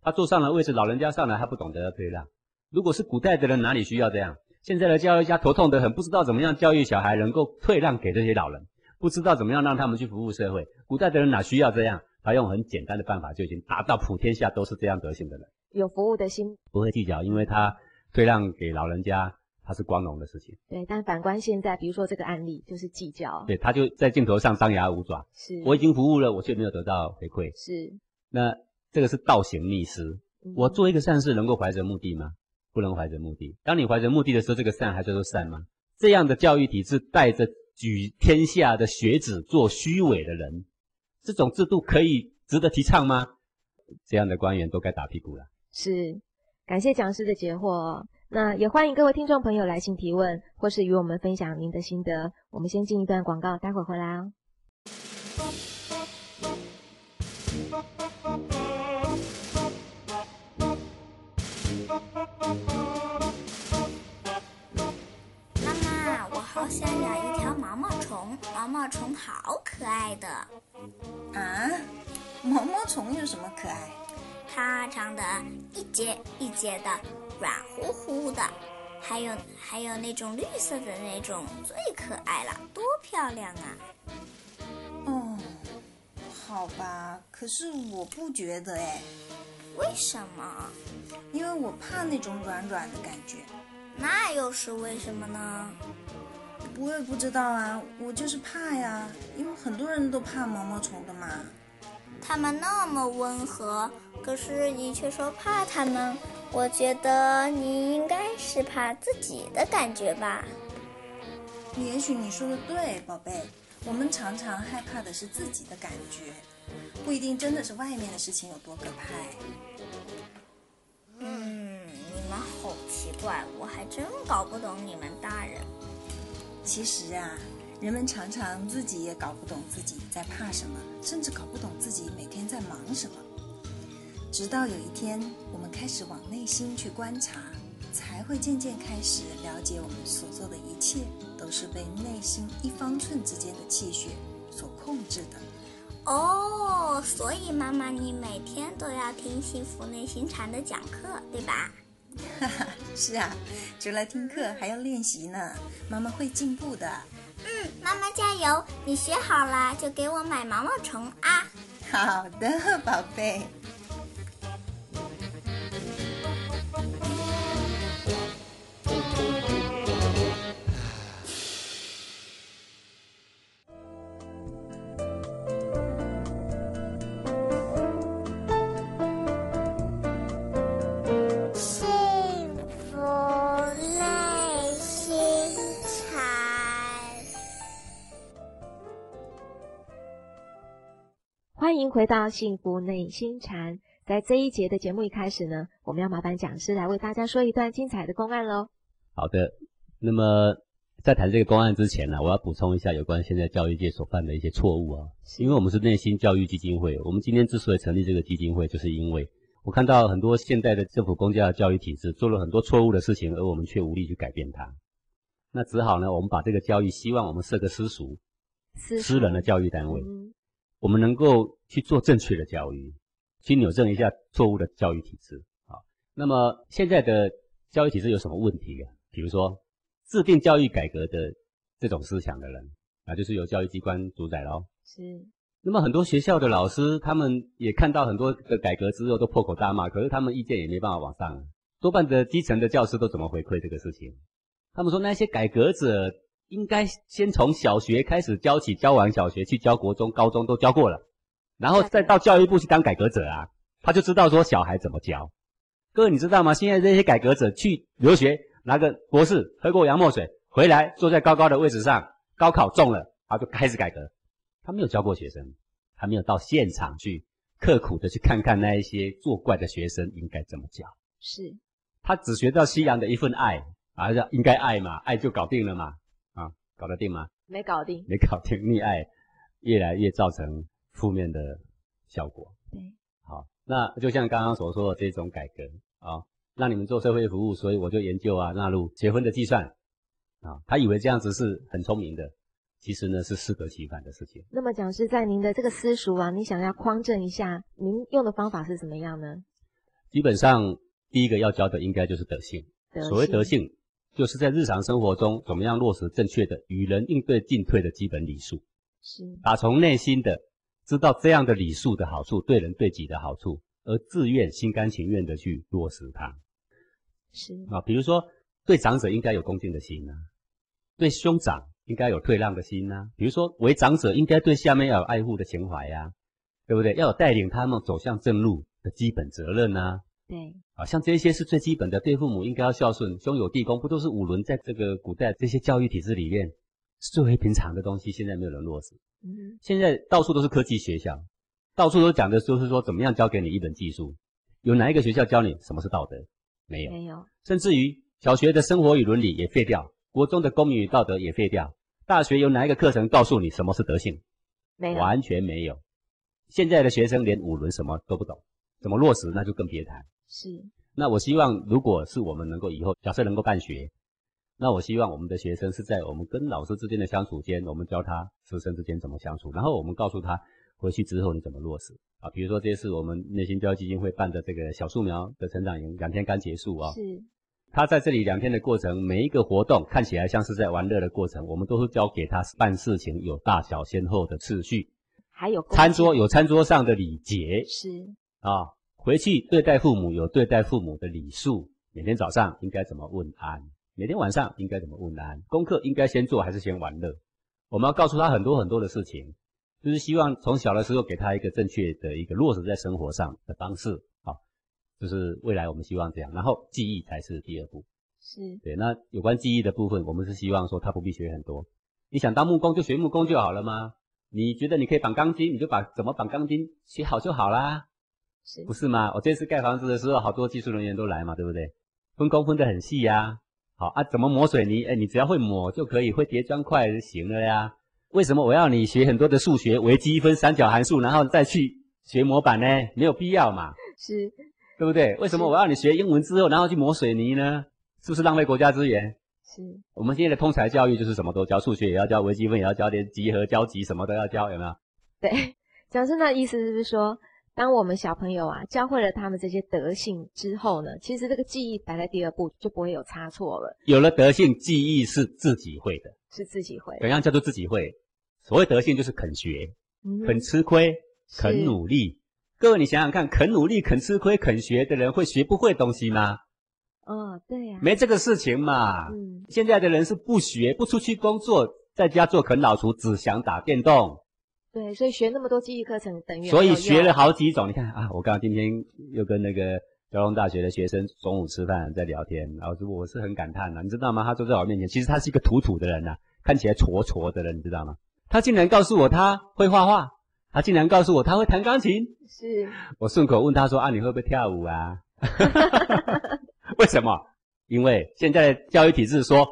[SPEAKER 2] 他坐上了位置，老人家上来，他不懂得要退让。如果是古代的人，哪里需要这样？现在的教育家头痛得很，不知道怎么样教育小孩能够退让给这些老人，不知道怎么样让他们去服务社会。古代的人哪需要这样？他用很简单的办法就已经达到普天下都是这样德行的人，
[SPEAKER 1] 有服务的心。
[SPEAKER 2] 不会计较，因为他退让给老人家，他是光荣的事情。
[SPEAKER 1] 对，但反观现在，比如说这个案例就是计较，
[SPEAKER 2] 对，他就在镜头上张牙舞爪。
[SPEAKER 1] 是
[SPEAKER 2] 我已经服务了，我却没有得到回馈。
[SPEAKER 1] 是
[SPEAKER 2] 那这个是倒行逆施。
[SPEAKER 1] 嗯
[SPEAKER 2] 我做一个善事，能够怀着目的吗？不能怀着目的。当你怀着目的的时候，这个善还叫做善吗？这样的教育体制带着举天下的学子做虚伪的人，这种制度可以值得提倡吗？这样的官员都该打屁股了。
[SPEAKER 1] 是，感谢讲师的解惑。那也欢迎各位听众朋友来信提问，或是与我们分享您的心得。我们先进一段广告，待会回来哦。
[SPEAKER 3] 好想养一条毛毛虫，毛毛虫好可爱的。
[SPEAKER 4] 啊，毛毛虫有什么可爱？
[SPEAKER 3] 它长得一节一节的，软乎乎的，还有还有那种绿色的那种最可爱了，多漂亮啊！
[SPEAKER 4] 哦，好吧，可是我不觉得哎，
[SPEAKER 3] 为什么？
[SPEAKER 4] 因为我怕那种软软的感觉。
[SPEAKER 3] 那又是为什么呢？
[SPEAKER 4] 我也不知道啊，我就是怕呀，因为很多人都怕毛毛虫的嘛。
[SPEAKER 3] 它们那么温和，可是你却说怕它们。我觉得你应该是怕自己的感觉吧。
[SPEAKER 4] 也许你说的对，宝贝，我们常常害怕的是自己的感觉，不一定真的是外面的事情有多可怕。
[SPEAKER 3] 嗯，你们好奇怪，我还真搞不懂你们大人。
[SPEAKER 4] 其实啊，人们常常自己也搞不懂自己在怕什么，甚至搞不懂自己每天在忙什么。直到有一天，我们开始往内心去观察，才会渐渐开始了解，我们所做的一切都是被内心一方寸之间的气血所控制的。
[SPEAKER 3] 哦，所以妈妈，你每天都要听幸福内心禅的讲课，对吧？
[SPEAKER 4] 哈哈，是啊，除了听课，还要练习呢。妈妈会进步的。
[SPEAKER 3] 嗯，妈妈加油！你学好了就给我买毛毛虫啊。
[SPEAKER 4] 好的，宝贝。
[SPEAKER 1] 回到幸福内心禅。在这一节的节目一开始呢，我们要麻烦讲师来为大家说一段精彩的公案喽。
[SPEAKER 2] 好的，那么在谈这个公案之前呢，我要补充一下有关现在教育界所犯的一些错误啊。因为我们是内心教育基金会，我们今天之所以成立这个基金会，就是因为我看到很多现代的政府公家的教育体制做了很多错误的事情，而我们却无力去改变它。那只好呢，我们把这个教育，希望我们设个私塾，私人的教育单位。我们能够去做正确的教育，去扭正一下错误的教育体制啊。那么现在的教育体制有什么问题啊？比如说制定教育改革的这种思想的人啊，就是由教育机关主宰喽。
[SPEAKER 1] 是。
[SPEAKER 2] 那么很多学校的老师，他们也看到很多的改革之后都破口大骂，可是他们意见也没办法往上。多半的基层的教师都怎么回馈这个事情？他们说那些改革者。应该先从小学开始教起，教完小学去教国中、高中都教过了，然后再到教育部去当改革者啊，他就知道说小孩怎么教。各位你知道吗？现在这些改革者去留学，拿个博士，喝过洋墨水，回来坐在高高的位置上，高考中了，他就开始改革。他没有教过学生，他没有到现场去刻苦的去看看那一些作怪的学生应该怎么教。
[SPEAKER 1] 是，
[SPEAKER 2] 他只学到西洋的一份爱啊，应该爱嘛，爱就搞定了嘛。啊搞得定吗？
[SPEAKER 1] 没搞定，
[SPEAKER 2] 没搞定，溺爱越来越造成负面的效果。
[SPEAKER 1] 对，
[SPEAKER 2] 好，那就像刚刚所说的这种改革啊，让你们做社会服务，所以我就研究啊，纳入结婚的计算啊，他以为这样子是很聪明的，其实呢是适得其反的事情。
[SPEAKER 1] 那么讲师在您的这个私塾啊，你想要匡正一下，您用的方法是怎么样呢？
[SPEAKER 2] 基本上第一个要教的应该就是德性，所谓德性。就是在日常生活中，怎么样落实正确的与人应对进退的基本礼数，
[SPEAKER 1] 是
[SPEAKER 2] 打从内心的知道这样的礼数的好处，对人对己的好处，而自愿心甘情愿的去落实它。
[SPEAKER 1] 是
[SPEAKER 2] 啊，比如说对长者应该有恭敬的心啊，对兄长应该有退让的心啊。比如说为长者应该对下面要有爱护的情怀呀，对不对？要有带领他们走向正路的基本责任呐。
[SPEAKER 1] 对，
[SPEAKER 2] 啊，像这些是最基本的，对父母应该要孝顺，兄友弟恭，不都是五伦在这个古代这些教育体制里面是最为平常的东西？现在没有人落实。嗯，现在到处都是科技学校，到处都讲的就是说怎么样教给你一本技术，有哪一个学校教你什么是道德？没有，
[SPEAKER 1] 没有。
[SPEAKER 2] 甚至于小学的生活与伦理也废掉，国中的公民与道德也废掉，大学有哪一个课程告诉你什么是德性？
[SPEAKER 1] 没有，
[SPEAKER 2] 完全没有。现在的学生连五伦什么都不懂，怎么落实那就更别谈。
[SPEAKER 1] 是，
[SPEAKER 2] 那我希望，如果是我们能够以后假设能够办学，那我希望我们的学生是在我们跟老师之间的相处间，我们教他师生之间怎么相处，然后我们告诉他回去之后你怎么落实啊。比如说这次我们内心教育基金会办的这个小树苗的成长营，两天刚结束啊。
[SPEAKER 1] 是，
[SPEAKER 2] 他在这里两天的过程，每一个活动看起来像是在玩乐的过程，我们都是教给他办事情有大小先后的次序，
[SPEAKER 1] 还有
[SPEAKER 2] 餐桌有餐桌上的礼节，
[SPEAKER 1] 是
[SPEAKER 2] 啊。回去对待父母有对待父母的礼数，每天早上应该怎么问安，每天晚上应该怎么问安，功课应该先做还是先玩乐？我们要告诉他很多很多的事情，就是希望从小的时候给他一个正确的一个落实在生活上的方式，好，就是未来我们希望这样。然后记忆才是第二步，
[SPEAKER 1] 是
[SPEAKER 2] 对。那有关记忆的部分，我们是希望说他不必学很多，你想当木工就学木工就好了吗？你觉得你可以绑钢筋，你就把怎么绑钢筋学好就好啦，
[SPEAKER 1] 是
[SPEAKER 2] 不是吗？我这次盖房子的时候，好多技术人员都来嘛，对不对？分工分得很细呀、好啊，怎么抹水泥？哎，你只要会抹就可以，会叠砖块就行了呀。为什么我要你学很多的数学、微积分、三角函数，然后再去学模板呢？没有必要嘛，
[SPEAKER 1] 是
[SPEAKER 2] 对不对？为什么我要你学英文之后，然后去抹水泥呢？是不是浪费国家资源？
[SPEAKER 1] 是，
[SPEAKER 2] 我们现在的通才教育就是什么都教，数学也要教，微积分也要教，连集合、交集什么都要教，有没有？
[SPEAKER 1] 对。讲师那意思是不是说，当我们小朋友啊教会了他们这些德性之后呢，其实这个记忆摆在第二步就不会有差错了，
[SPEAKER 2] 有了德性，记忆是自己会的。
[SPEAKER 1] 是自己会。
[SPEAKER 2] 怎样叫做自己会？所谓德性就是肯学、
[SPEAKER 1] 嗯
[SPEAKER 2] 肯吃亏、肯努力。各位，你想想看，肯努力、肯吃亏、肯学的人会学不会东西吗？
[SPEAKER 1] 哦，对呀、
[SPEAKER 2] 没这个事情嘛。
[SPEAKER 1] 嗯，
[SPEAKER 2] 现在的人是不学、不出去工作，在家做啃老族，只想打电动，
[SPEAKER 1] 对，所以学那么多记忆课程等于
[SPEAKER 2] 所以学了好几种。你看啊，我刚刚今天又跟那个交通大学的学生中午吃饭在聊天，然后说我是很感叹的、你知道吗？他坐在我面前，其实他是一个土土的人呐、看起来挫挫的人，你知道吗？他竟然告诉我他会画画，他竟然告诉我他会弹钢琴。
[SPEAKER 1] 是
[SPEAKER 2] 我顺口问他说啊，你会不会跳舞啊？为什么？因为现在的教育体制说，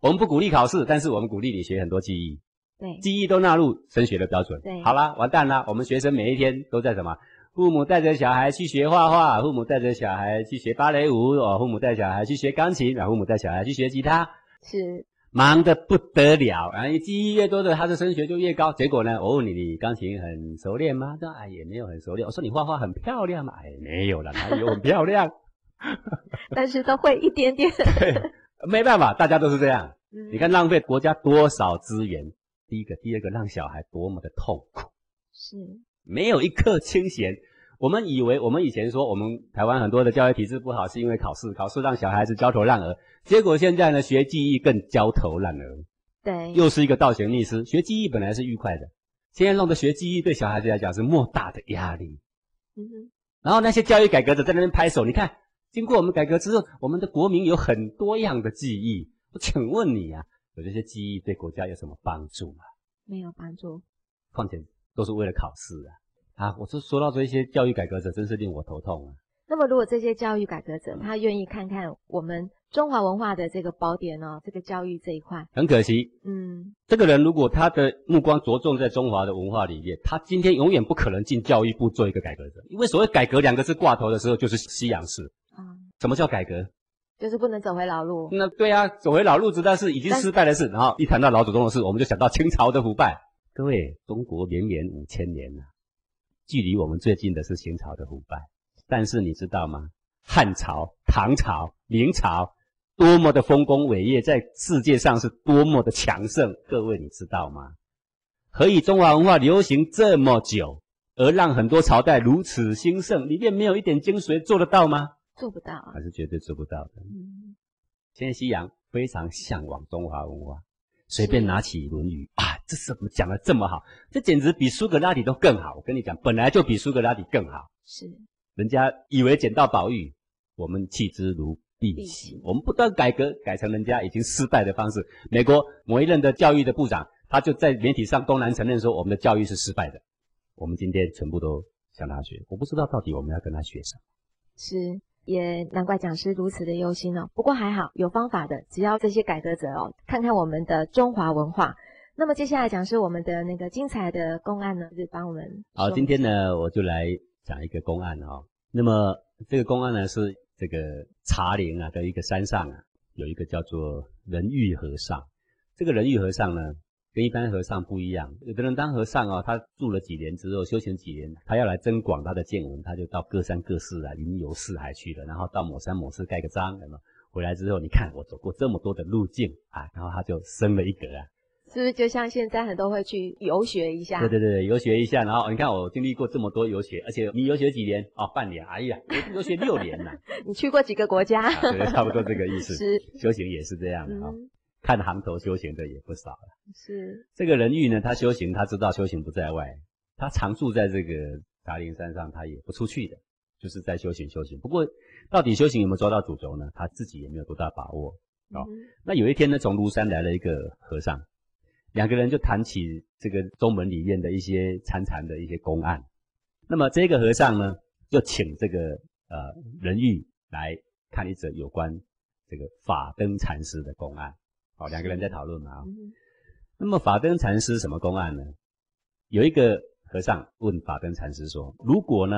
[SPEAKER 2] 我们不鼓励考试，但是我们鼓励你学很多记忆，
[SPEAKER 1] 对，
[SPEAKER 2] 记忆都纳入升学的标准。
[SPEAKER 1] 对
[SPEAKER 2] 好啦，完蛋啦！我们学生每一天都在什么？父母带着小孩去学画画，父母带着小孩去学芭蕾舞，哦，父母带小孩去学钢琴，然后父母带小孩去学吉他，
[SPEAKER 1] 是
[SPEAKER 2] 忙得不得了。然后你记忆越多的，他的升学就越高。结果呢，我问你，你钢琴很熟练吗？他说哎也没有很熟练。我说你画画很漂亮吗？哎没有了，哪有很漂亮？
[SPEAKER 1] 但是都会一点点。
[SPEAKER 2] 没办法，大家都是这样。
[SPEAKER 1] 嗯
[SPEAKER 2] 你看浪费国家多少资源？第一个，第二个，让小孩多么的痛苦。
[SPEAKER 1] 是
[SPEAKER 2] 没有一刻清闲。我们以为我们以前说我们台湾很多的教育体制不好，是因为考试，考试让小孩子焦头烂额。结果现在呢，学记忆更焦头烂额，
[SPEAKER 1] 对，
[SPEAKER 2] 又是一个倒行逆施。学记忆本来是愉快的，现在弄得学记忆对小孩子来讲是莫大的压力。
[SPEAKER 1] 嗯哼
[SPEAKER 2] 然后那些教育改革者在那边拍手，你看，经过我们改革之后，我们的国民有很多样的记忆。我请问你啊，有这些记忆对国家有什么帮助吗？
[SPEAKER 1] 没有帮助。
[SPEAKER 2] 况且都是为了考试啊！啊，我就说到这些教育改革者，真是令我头痛啊！
[SPEAKER 1] 那么，如果这些教育改革者他愿意看看我们中华文化的这个宝典哦，这个教育这一块，
[SPEAKER 2] 很可惜，
[SPEAKER 1] 嗯，
[SPEAKER 2] 这个人如果他的目光着重在中华的文化里面，他今天永远不可能进教育部做一个改革者，因为所谓改革两个字挂头的时候，就是西洋式。
[SPEAKER 1] 啊，
[SPEAKER 2] 什么叫改革？
[SPEAKER 1] 就是不能走回老路。
[SPEAKER 2] 那对啊，走回老路子，但是已经失败的事。然后一谈到老祖宗的事，我们就想到清朝的腐败。各位，中国绵延五千年了，距离我们最近的是清朝的腐败。但是你知道吗？汉朝、唐朝、明朝多么的丰功伟业，在世界上是多么的强盛。各位，你知道吗？何以中华文化流行这么久，而让很多朝代如此兴盛，里面没有一点精髓，做得到吗？
[SPEAKER 1] 做不到啊
[SPEAKER 2] 还。是绝对做不到的。
[SPEAKER 1] 嗯，
[SPEAKER 2] 现在西洋非常向往中华文化，随便拿起《论语》啊，这怎么讲的这么好？这简直比苏格拉底都更好。我跟你讲，本来就比苏格拉底更好。
[SPEAKER 1] 是
[SPEAKER 2] 人家以为捡到宝玉，我们弃之如敝屣。我们不断改革，改成人家已经失败的方式。美国某一任的教育的部长，他就在媒体上公然承认说，我们的教育是失败的。我们今天全部都向他学，我不知道到底我们要跟他学什么。
[SPEAKER 1] 是，也难怪讲师如此的忧心哦。不过还好，有方法的，只要这些改革者哦，看看我们的中华文化。那么接下来讲是我们的那个精彩的公案呢，就是帮我们
[SPEAKER 2] 好，今天呢，我就来讲一个公案哈、那么这个公案呢，是这个茶陵啊的一个山上啊，有一个叫做仁玉和尚。这个仁玉和尚呢，跟一般和尚不一样。有的人当和尚哦，他住了几年之后，修行几年，他要来增广他的见闻，他就到各山各寺啊，云游四海去了，然后到某山某寺盖个章？回来之后，你看我走过这么多的路径啊，然后他就升了一格啊，
[SPEAKER 1] 是不是就像现在很多会去游学一下？
[SPEAKER 2] 对对对，游学一下，然后你看我经历过这么多游学，而且你游学几年？哦，半年。哎呀，我游学六年了，
[SPEAKER 1] 你去过几个国家？
[SPEAKER 2] 啊对，差不多这个意思。
[SPEAKER 1] 是，
[SPEAKER 2] 修行也是这样的啊、
[SPEAKER 1] 嗯，
[SPEAKER 2] 看行头修行的也不少了。
[SPEAKER 1] 是，
[SPEAKER 2] 这个人玉呢，他修行，他知道修行不在外，他常住在这个达陵山上，他也不出去的，就是在修行修行。不过，到底修行有没有抓到主轴呢？他自己也没有多大把握。哦
[SPEAKER 1] 嗯
[SPEAKER 2] 那有一天呢，从庐山来了一个和尚，两个人就谈起这个宗门里面的一些参禅的一些公案。那么这个和尚呢，就请这个呃人玉来看一则有关这个法灯禅师的公案。好，两个人在讨论嘛啊。
[SPEAKER 1] 嗯
[SPEAKER 2] 那么法灯禅师什么公案呢？有一个和尚问法灯禅师说：“如果呢，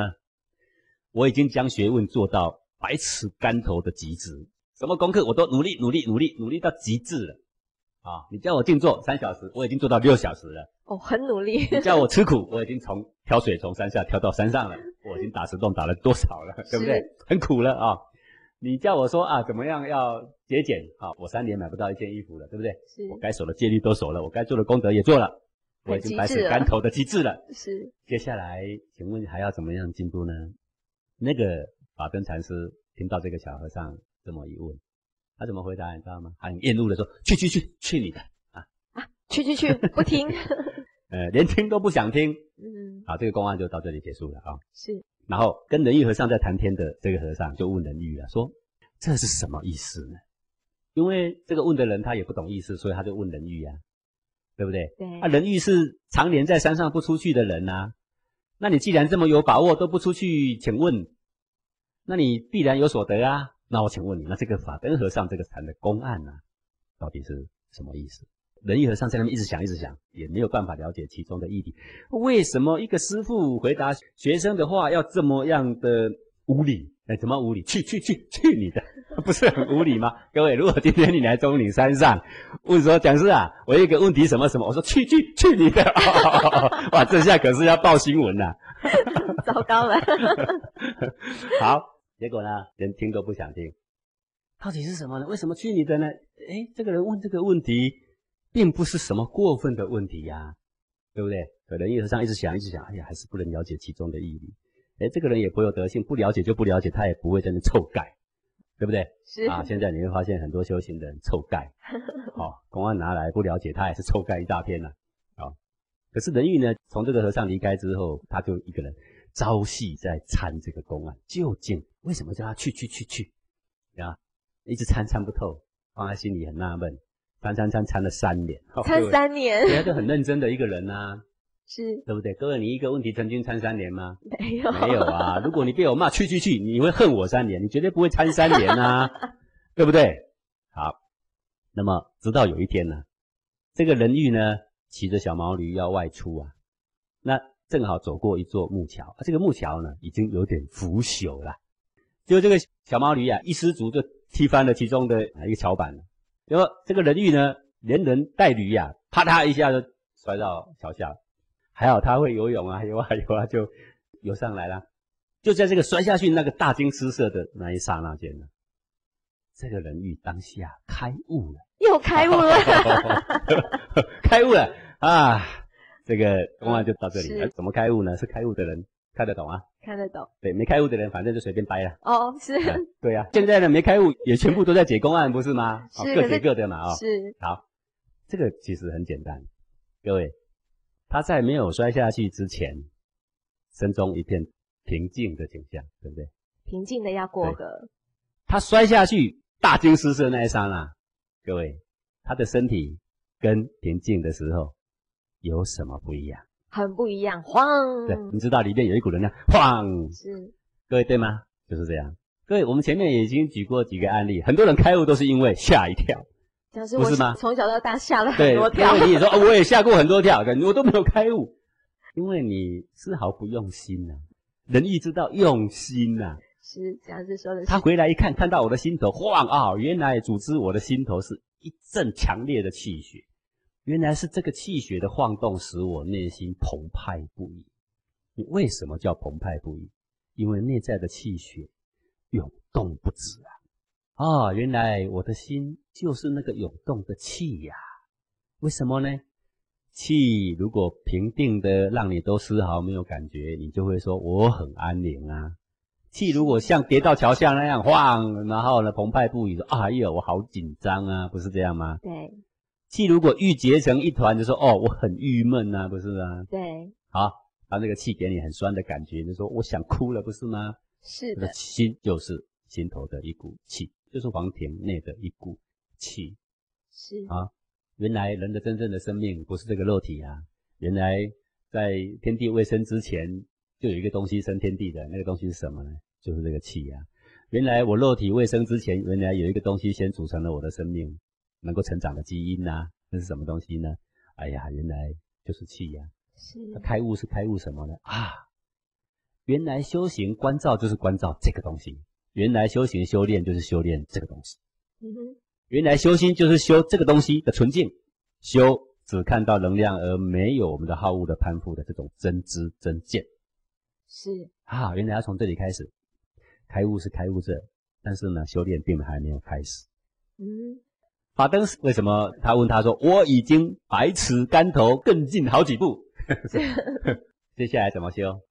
[SPEAKER 2] 我已经将学问做到百尺竿头的极致，什么功课我都努力努力努力努力到极致了啊！你叫我静坐三小时，我已经做到六小时了。
[SPEAKER 1] 哦，很努力，
[SPEAKER 2] 你叫我吃苦，我已经从挑水从山下挑到山上了，我已经打石洞打了多少了，对不对？很苦了啊！你叫我说啊，怎么样要节俭啊？我三年买不到一件衣服了，对不对？
[SPEAKER 1] 是
[SPEAKER 2] 我该守的戒律都守了，我该做的功德也做了，我已经百尺竿头的极致了。
[SPEAKER 1] 是，
[SPEAKER 2] 接下来，请问还要怎么样进步呢？那个法灯禅师听到这个小和尚这么一问，他怎么回答？你知道吗？他很厌恶的说：“去去去，去你的啊啊！
[SPEAKER 1] 去去去，不听，
[SPEAKER 2] 呃，连听都不想听。
[SPEAKER 1] 嗯”，
[SPEAKER 2] 好，这个公案就到这里结束了啊。
[SPEAKER 1] 是，
[SPEAKER 2] 然后跟仁义和尚在谈天的这个和尚就问仁义了，说：“这是什么意思呢？”因为这个问的人他也不懂意思，所以他就问仁义啊，对不对？
[SPEAKER 1] 对
[SPEAKER 2] 啊，仁义是常年在山上不出去的人呐、那你既然这么有把握都不出去，请问，那你必然有所得啊。那我请问你，那这个法灯和尚这个禅的公案呢、到底是什么意思？仁义和尚在那边一直想，一直想，也没有办法了解其中的意义。为什么一个师傅回答学生的话要这么样的无理？哎，怎么无理？去去去去你的！不是很无理吗？各位，如果今天你来中岭山上问说讲师啊，我有一个问题什么什么，我说去去去你的！哇，这下可是要报新闻了。
[SPEAKER 1] 糟糕了，
[SPEAKER 2] 好，结果呢，连听都不想听。到底是什么呢？为什么去你的呢？哎，这个人问这个问题，并不是什么过分的问题呀、对不对？可能一和尚一直想，一直想，哎呀，还是不能了解其中的意义。哎，这个人也颇有德性，不了解就不了解，他也不会在那臭盖，对不对？
[SPEAKER 1] 是
[SPEAKER 2] 啊，现在你会发现很多修行的人臭盖，哦，公安拿来不了解，他也是臭盖一大片了、啊。可是人玉呢，从这个和尚离开之后，他就一个人朝夕在参这个公案，究竟为什么叫他去去去去啊？一直参参不透，放在心里很纳闷，参参参参了三年，哦
[SPEAKER 1] 参三年，
[SPEAKER 2] 人家，就很认真的一个人呐、
[SPEAKER 1] 是。
[SPEAKER 2] 对不对？各位，你一个问题曾经参三年吗？
[SPEAKER 1] 没有。
[SPEAKER 2] 没有啊！如果你被我骂去去去，你会恨我三年，你绝对不会参三年呐、对不对？好，那么直到有一天呢，这个人玉呢骑着小毛驴要外出啊，那正好走过一座木桥，啊、这个木桥呢已经有点腐朽了，就这个小毛驴啊一失足就踢翻了其中的啊一个桥板了，结果这个人玉呢连人带驴呀、啪嗒一下就摔到桥下，还好他会游泳啊，游啊游啊就游上来了。就在这个摔下去那个大惊失色的那一刹那间呢，这个人玉当下开悟了，
[SPEAKER 1] 又开悟了，
[SPEAKER 2] 开悟了啊！这个公案就到这里了。怎么开悟呢？是开悟的人看得懂啊？
[SPEAKER 1] 看得懂
[SPEAKER 2] 对，没开悟的人反正就随便掰了。
[SPEAKER 1] 哦，是
[SPEAKER 2] 啊对呀、现在呢没开悟也全部都在解公案，不是吗？哦各解各的嘛啊、哦。
[SPEAKER 1] 是
[SPEAKER 2] 好，这个其实很简单，各位，他在没有摔下去之前，心中一片平静的景象，对不对？
[SPEAKER 1] 平静的要过河，
[SPEAKER 2] 他摔下去大惊失色那一刹那，各位，他的身体跟平静的时候有什么不一样？
[SPEAKER 1] 很不一样，晃，
[SPEAKER 2] 对，你知道里面有一股能量，晃，
[SPEAKER 1] 是。
[SPEAKER 2] 各位对吗？就是这样。各位，我们前面已经举过几个案例，很多人开悟都是因为吓一跳，
[SPEAKER 1] 讲是我
[SPEAKER 2] 不是吗？
[SPEAKER 1] 从小到大吓了很，多跳。
[SPEAKER 2] 因，为你也说、哦、我也吓过很多跳，可我都没有开悟，因为你丝毫不用心呐、仁义知道用心呐、
[SPEAKER 1] 是讲是说的是。
[SPEAKER 2] 他回来一看，看到我的心头晃啊，原来组织我的心头是一阵强烈的气血，原来是这个气血的晃动使我内心澎湃不已。你为什么叫澎湃不已？因为内在的气血涌动不止啊！啊，原来我的心就是那个涌动的气呀、为什么呢？气如果平定的让你都丝毫没有感觉，你就会说我很安宁啊。气如果像跌到桥下那样晃，然后呢澎湃不已，说哎呀我好紧张啊，不是这样吗？
[SPEAKER 1] 对
[SPEAKER 2] 气如果郁结成一团，就说哦我很郁闷啊，不是吗？
[SPEAKER 1] 对
[SPEAKER 2] 好，他那个气给你很酸的感觉，就说我想哭了，不是吗？
[SPEAKER 1] 是的，
[SPEAKER 2] 心就是心头的一股气，就是黄庭内的一股气
[SPEAKER 1] 是
[SPEAKER 2] 啊。原来人的真正的生命不是这个肉体啊，原来在天地未生之前就有一个东西生天地的，那个东西是什么呢？就是这个气呀。原来我肉体未生之前，原来有一个东西先组成了我的生命，能够成长的基因呐，那是什么东西呢？哎呀，原来就是气呀。
[SPEAKER 1] 是。
[SPEAKER 2] 开悟是开悟什么呢？啊，原来修行关照就是关照这个东西，原来修行修炼就是修炼这个东西，
[SPEAKER 1] 嗯哼，
[SPEAKER 2] 原来修心就是修这个东西的纯净，修只看到能量而没有我们的好恶的攀附的这种真知真见。
[SPEAKER 1] 是。
[SPEAKER 2] 啊，原来要从这里开始，开悟是开悟这，但是呢，修炼并还没有开始。
[SPEAKER 1] 嗯
[SPEAKER 2] 法登是为什么？他问他说：“我已经百尺竿头更进好几步，接下来怎么修？”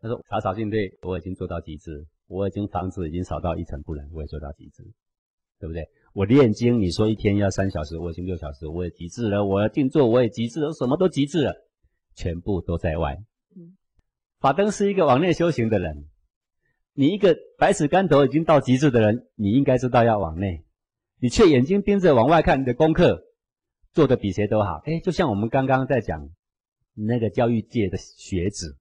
[SPEAKER 2] 他说：“草草进退，我已经做到极致，我已经房子已经扫到一尘不染，我也做到极致，对不对？我练经，你说一天要三小时，我已经六小时，我也极致了。我要静坐，我也极致了，什么都极致了，全部都在外。
[SPEAKER 1] 嗯
[SPEAKER 2] 法灯是一个往内修行的人，你一个百尺竿头已经到极致的人，你应该知道要往内。”你却眼睛盯着往外看，你的功课做的比谁都好。哎，就像我们刚刚在讲那个教育界的学子，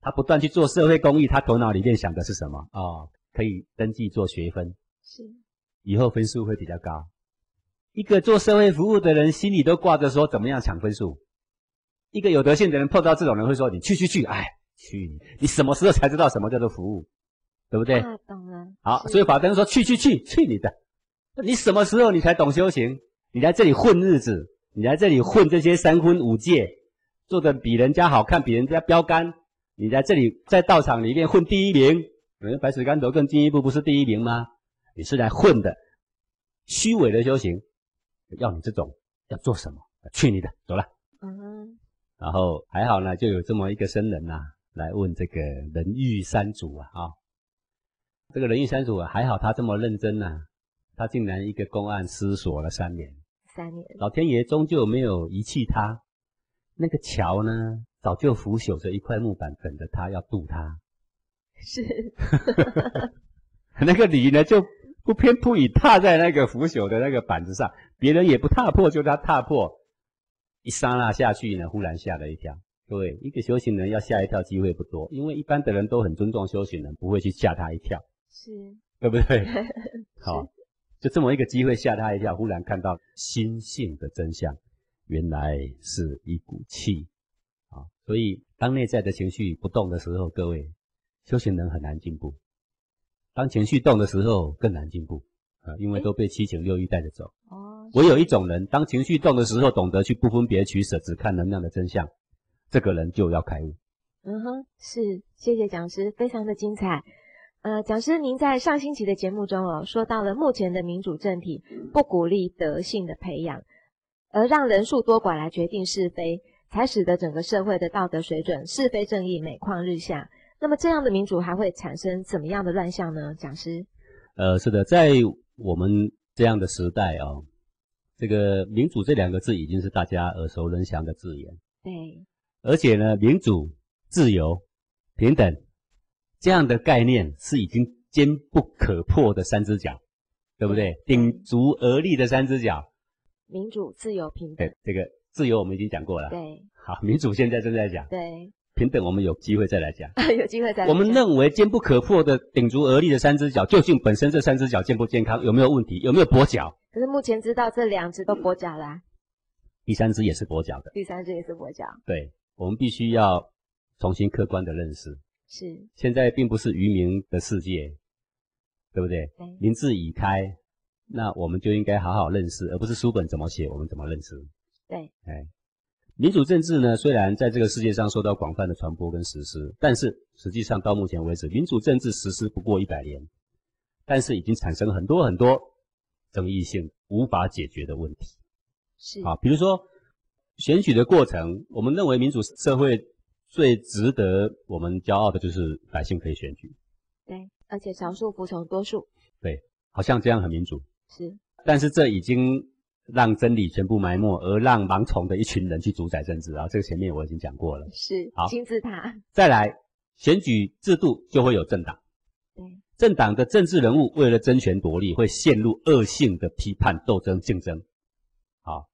[SPEAKER 2] 他不断去做社会公益，他头脑里面想的是什么？哦，可以登记做学分，
[SPEAKER 1] 是
[SPEAKER 2] 以后分数会比较高。一个做社会服务的人，心里都挂着说怎么样抢分数。一个有德性的人碰到这种人会说：“你去去去，哎，去你！你什么时候才知道什么叫做服务？对不对？”
[SPEAKER 1] 啊，懂了。
[SPEAKER 2] 好，所以法灯说：“去去去，去你的！你什么时候你才懂修行？你来这里混日子，你来这里混这些三婚五戒，做的比人家好看，比人家标杆。你在这里在道场里面混第一名，嗯，白水竿头更进一步，不是第一名吗？你是来混的，虚伪的修行，要你这种要做什么？去你的，走了。
[SPEAKER 1] 嗯，
[SPEAKER 2] 然后还好呢，就有这么一个僧人呐、来问这个人欲山主啊，啊、这个人欲山主啊，还好他这么认真呐、他竟然一个公案思索了三年，
[SPEAKER 1] 三年。
[SPEAKER 2] 老天爷终究没有遗弃他。那个桥呢，早就腐朽着一块木板，等着他要渡他。
[SPEAKER 1] 是。
[SPEAKER 2] 那个驴呢，就不偏不倚踏在那个腐朽的那个板子上，别人也不踏破，就他踏破，一刹那下去呢，忽然吓了一跳。各位，一个修行人要吓一跳机会不多，因为一般的人都很尊重修行人，不会去吓他一跳，
[SPEAKER 1] 是，
[SPEAKER 2] 对不对？好，就这么一个机会吓他一跳，忽然看到心性的真相，原来是一股气啊！所以当内在的情绪不动的时候，各位修行人很难进步；当情绪动的时候更难进步啊，因为都被七情六欲带着走。
[SPEAKER 1] 哦，
[SPEAKER 2] 唯有一种人，当情绪动的时候，懂得去不分别取舍，只看能量的真相，这个人就要开悟。
[SPEAKER 1] 嗯哼，是，谢谢讲师，非常的精彩。呃，讲师您在上星期的节目中哦，说到了目前的民主政体不鼓励德性的培养，而让人数多寡来决定是非，才使得整个社会的道德水准、是非正义每况日下。那么这样的民主还会产生怎么样的乱象呢？讲师，
[SPEAKER 2] 呃，是的，在我们这样的时代啊、这个民主这两个字已经是大家耳熟能详的字眼。
[SPEAKER 1] 对，
[SPEAKER 2] 而且呢，民主、自由、平等这样的概念是已经坚不可破的三只脚，对不对？鼎足而立的三只脚。
[SPEAKER 1] 民主、自由、平等
[SPEAKER 2] 对，，这个自由我们已经讲过了。
[SPEAKER 1] 对
[SPEAKER 2] 好，民主现在正在讲，
[SPEAKER 1] 对，
[SPEAKER 2] 平等我们有机会再来讲。
[SPEAKER 1] 有机会再来
[SPEAKER 2] 我们
[SPEAKER 1] 讲
[SPEAKER 2] 认为坚不可破的鼎足而立的三只脚，究竟本身这三只脚健不健康，有没有问题，有没有跛脚？
[SPEAKER 1] 可是目前知道这两只都跛脚啦、
[SPEAKER 2] 第三只也是跛脚的。
[SPEAKER 1] 第三只也是跛脚，
[SPEAKER 2] 对，我们必须要重新客观的认识。
[SPEAKER 1] 是
[SPEAKER 2] 现在并不是愚民的世界，对不对？
[SPEAKER 1] 对
[SPEAKER 2] 民智已开，那我们就应该好好认识，而不是书本怎么写，我们怎么认识。
[SPEAKER 1] 对，
[SPEAKER 2] 哎，民主政治呢，虽然在这个世界上受到广泛的传播跟实施，但是实际上到目前为止，民主政治实施不过一百年，但是已经产生很多很多争议性无法解决的问题。
[SPEAKER 1] 是
[SPEAKER 2] 啊，比如说选举的过程，我们认为民主社会最值得我们骄傲的就是百姓可以选举，
[SPEAKER 1] 对，而且少数服从多数，对
[SPEAKER 2] 好像这样很民主。
[SPEAKER 1] 是
[SPEAKER 2] 但是这已经让真理全部埋没，而让盲从的一群人去主宰政治啊！这个前面我已经讲过了。
[SPEAKER 1] 是
[SPEAKER 2] 好
[SPEAKER 1] 金字塔，
[SPEAKER 2] 再来，选举制度就会有政党，
[SPEAKER 1] 对，
[SPEAKER 2] 政党的政治人物为了争权夺利，会陷入恶性的批判、斗争、竞争。好，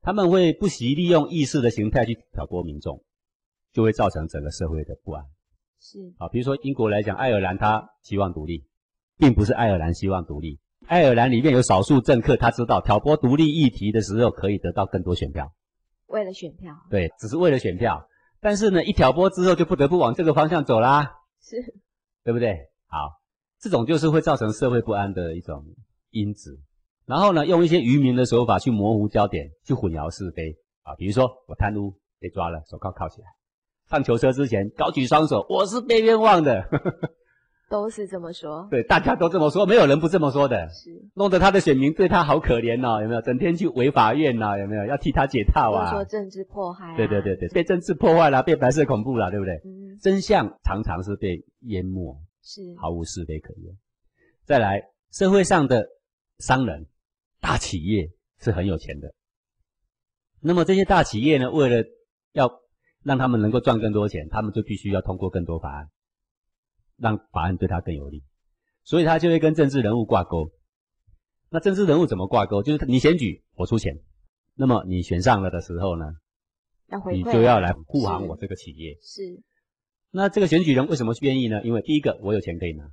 [SPEAKER 2] 他们会不惜利用意识的形态去挑拨民众，就会造成整个社会的不安。
[SPEAKER 1] 是
[SPEAKER 2] 啊，比如说英国来讲，爱尔兰他希望独立，并不是爱尔兰希望独立，爱尔兰里面有少数政客，他知道挑拨独立议题的时候可以得到更多选票，
[SPEAKER 1] 为了选票，
[SPEAKER 2] 对，只是为了选票。但是呢，一挑拨之后就不得不往这个方向走啦，
[SPEAKER 1] 是
[SPEAKER 2] 对不对？好，这种就是会造成社会不安的一种因子。然后呢，用一些愚民的手法去模糊焦点，去混淆是非啊。比如说，我贪污被抓了，手铐铐起来，上囚车之前高举双手，我是被冤枉的。
[SPEAKER 1] 都是这么说，
[SPEAKER 2] 对，大家都这么说，没有人不这么说的。
[SPEAKER 1] 是
[SPEAKER 2] 弄得他的选民对他好可怜哦，有没有？整天去违法院呐、有没有？要替他解套啊
[SPEAKER 1] 说？政治迫害、啊，
[SPEAKER 2] 对对对对，被政治破坏了，被白色恐怖了，对不对？
[SPEAKER 1] 嗯，
[SPEAKER 2] 真相常常是被淹没，
[SPEAKER 1] 是
[SPEAKER 2] 毫无是非可言。再来，社会上的商人、大企业是很有钱的，那么这些大企业呢，为了要让他们能够赚更多钱，他们就必须要通过更多法案，让法案对他更有利，所以他就会跟政治人物挂钩。那政治人物怎么挂钩？就是你选举，我出钱，那么你选上了的时候呢，你就要来护航我这个企业。
[SPEAKER 1] 是
[SPEAKER 2] 那这个选举人为什么愿意呢？因为第一个我有钱可以拿，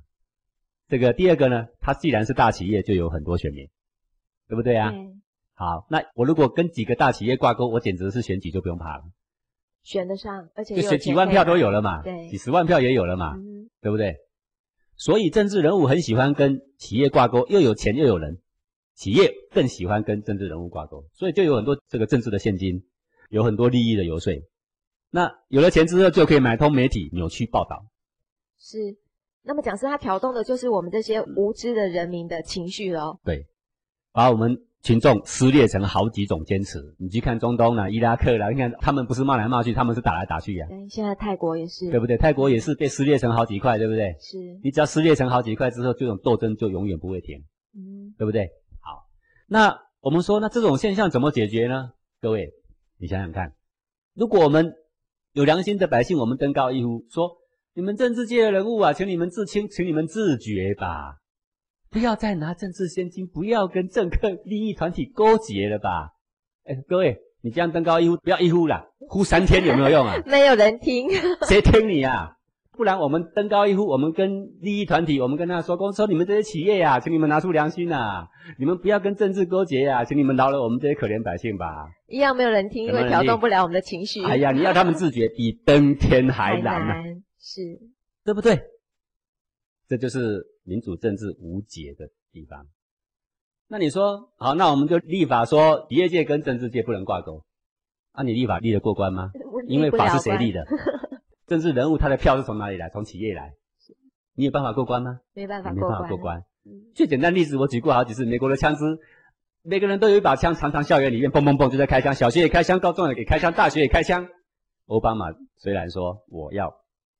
[SPEAKER 2] 这个第二个呢，他既然是大企业，就有很多选民，对不对啊？
[SPEAKER 1] 对
[SPEAKER 2] 好，那我如果跟几个大企业挂钩，我简直是选举就不用怕了，
[SPEAKER 1] 选得上，而且
[SPEAKER 2] 就选几万票都有了嘛，
[SPEAKER 1] 对
[SPEAKER 2] 几十万票也有了嘛，
[SPEAKER 1] 嗯，
[SPEAKER 2] 对不对？所以政治人物很喜欢跟企业挂钩，又有钱又有人，企业更喜欢跟政治人物挂钩，所以就有很多这个政治的现金，有很多利益的游说。那有了钱之后，就可以买通媒体，扭曲报道。
[SPEAKER 1] 是。那么讲师他挑动的就是我们这些无知的人民的情绪喽，
[SPEAKER 2] 对，把我们群众撕裂成好几种坚持。你去看中东啦、伊拉克啦，你看他们不是骂来骂去，他们是打来打去呀、
[SPEAKER 1] 对，现在泰国也是，
[SPEAKER 2] 对不对？泰国也是被撕裂成好几块，对不对？
[SPEAKER 1] 是，
[SPEAKER 2] 你只要撕裂成好几块之后，这种斗争就永远不会停，
[SPEAKER 1] 嗯，
[SPEAKER 2] 对不对？好，那我们说，那这种现象怎么解决呢？各位，你想想看，如果我们有良心的百姓，我们登高一呼说：“你们政治界的人物啊，请你们自清，请你们自觉吧，不要再拿政治现金，不要跟政客利益团体勾结了吧。”哎，各位，你这样登高一呼，不要一呼啦，呼三天有没有用啊？
[SPEAKER 1] 没有人听，
[SPEAKER 2] 谁听你啊？不然我们登高一呼，我们跟利益团体，我们跟他说，公说你们这些企业呀、请你们拿出良心呐、你们不要跟政治勾结呀、请你们饶了我们这些可怜百姓吧。
[SPEAKER 1] 一样没有人听，因为调动不了我们的情绪，
[SPEAKER 2] 哎呀，你要他们自觉，比登天还
[SPEAKER 1] 还
[SPEAKER 2] 难呐、
[SPEAKER 1] 难，是，
[SPEAKER 2] 对不对？这就是民主政治无解的地方。那你说好，那我们就立法说，企业界跟政治界不能挂钩。啊，你立法立得过关吗？因为法是谁立
[SPEAKER 1] 的？
[SPEAKER 2] 政治人物他的票是从哪里来？从企业来。你有办法过关吗？
[SPEAKER 1] 没办法
[SPEAKER 2] 没
[SPEAKER 1] 过关，
[SPEAKER 2] 办法过关。
[SPEAKER 1] 嗯
[SPEAKER 2] 最简单例子我举过好几次，美国的枪支，每个人都有一把枪，常常校园里面砰砰砰就在开枪，小学也开枪，高中也开枪，大学也开枪。奥巴马虽然说我要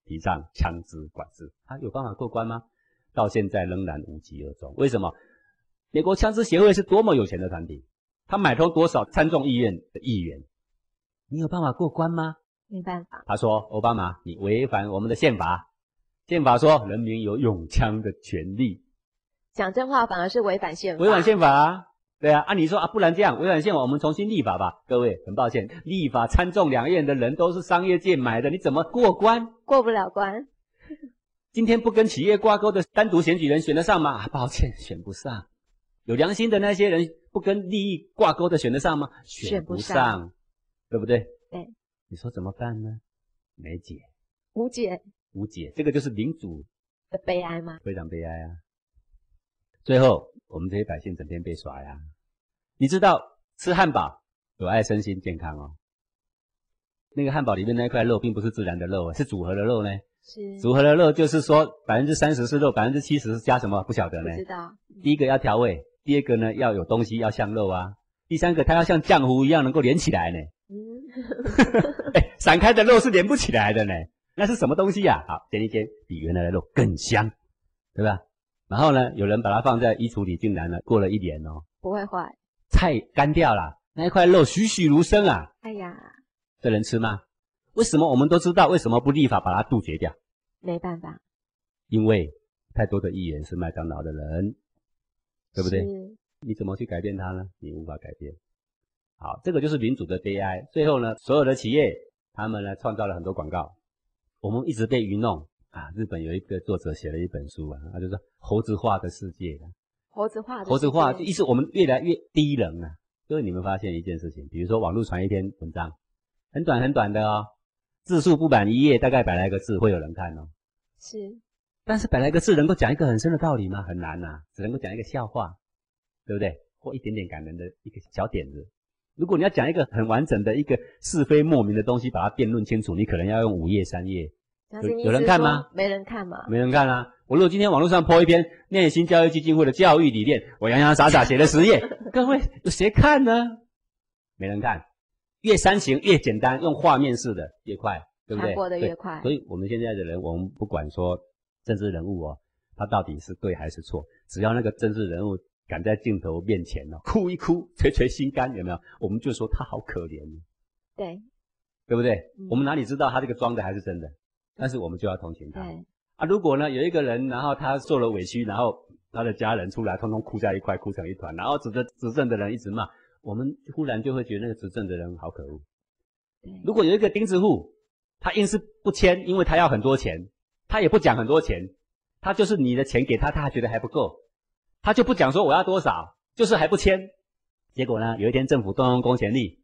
[SPEAKER 2] 提倡枪支管制，他有办法过关吗？到现在仍然无疾而终。为什么？美国枪支协会是多么有钱的团体，他买通多少参众议院的议员，你有办法过关吗？
[SPEAKER 1] 没办法，
[SPEAKER 2] 他说：“奥巴马，你违反我们的宪法。宪法说人民有拥枪的权利，
[SPEAKER 1] 讲真话反而是违反宪法，
[SPEAKER 2] 违反宪法啊，对啊。按、你说啊，不然这样违反宪法，我们重新立法吧。各位，很抱歉，立法参众两院的人都是商业界买的，你怎么过关？
[SPEAKER 1] 过不了关，
[SPEAKER 2] 今天不跟企业挂钩的单独选举人选得上吗？啊，抱歉，选不上。有良心的那些人不跟利益挂钩的选得上吗？
[SPEAKER 1] 选不
[SPEAKER 2] 不
[SPEAKER 1] 上
[SPEAKER 2] 对不对？
[SPEAKER 1] 对。
[SPEAKER 2] 你说怎么办呢？没解，
[SPEAKER 1] 无解
[SPEAKER 2] 无解。这个就是民主
[SPEAKER 1] 的悲哀吗？
[SPEAKER 2] 非常悲哀啊！最后，我们这些百姓整天被耍呀。你知道吃汉堡有碍身心健康哦。那个汉堡里面那一块肉并不是自然的肉，是组合的肉呢。
[SPEAKER 1] 是
[SPEAKER 2] 组合的肉就是说百分之三十是肉，百分之七十是加什么？不晓得呢。
[SPEAKER 1] 不知道，
[SPEAKER 2] 第一个要调味，第二个呢要有东西要像肉啊，第三个它要像浆糊一样能够连起来呢。
[SPEAKER 1] 嗯，
[SPEAKER 2] 哎，散开的肉是连不起来的呢。那是什么东西呀、好，煎一煎比原来的肉更香，对吧？然后呢，有人把它放在衣橱里，竟然呢过了一年哦，
[SPEAKER 1] 不会坏，
[SPEAKER 2] 菜干掉了，那一块肉栩栩如生啊，
[SPEAKER 1] 哎呀，
[SPEAKER 2] 这能吃吗？为什么我们都知道？为什么不立法把它杜绝掉？
[SPEAKER 1] 没办法，
[SPEAKER 2] 因为太多的议员是麦当劳的人，对不对？你怎么去改变它呢？你无法改变。好，这个就是民主的悲哀。最后呢，所有的企业他们呢创造了很多广告，我们一直被愚弄啊。日本有一个作者写了一本书啊，他就说猴子化的世界，
[SPEAKER 1] 猴子化的
[SPEAKER 2] 猴子化，
[SPEAKER 1] 就
[SPEAKER 2] 意思我们越来越低能啊。就是你们发现一件事情，比如说网络传一篇文章，很短很短的哦，字数不满一页，大概百来个字，会有人看哦。
[SPEAKER 1] 是
[SPEAKER 2] 但是百来个字能够讲一个很深的道理吗？很难呐、只能够讲一个笑话，对不对？或一点点感人的一个小点子。如果你要讲一个很完整的一个是非莫名的东西，把它辩论清楚，你可能要用五页三页，有有人看吗
[SPEAKER 1] 没人看嘛。
[SPEAKER 2] 没人看啊。我如果今天网络上 po 一篇念心教育基金会的教育理念，我洋洋洒洒写了十页，各位有谁看呢？没人看。越煽情越简单，用画面式的越快，对不对？
[SPEAKER 1] 传播得越快
[SPEAKER 2] 所以我们现在的人，我们不管说政治人物哦，他到底是对还是错，只要那个政治人物敢在镜头面前哦 哭一哭，捶捶心肝，有没有？我们就说他好可怜，
[SPEAKER 1] 对
[SPEAKER 2] 对不对？
[SPEAKER 1] 嗯
[SPEAKER 2] 我们哪里知道他这个装的还是真的？但是我们就要同情他。啊，如果呢有一个人，然后他受了委屈，然后他的家人出来，通通哭在一块，哭成一团，然后指着执政的人一直骂，我们忽然就会觉得那个执政的人好可恶。如果有一个钉子户，他硬是不签，因为他要很多钱，他也不讲很多钱，他就是你的钱给他，他还觉得还不够，他就不讲说我要多少，就是还不签。结果呢，有一天政府动用公权力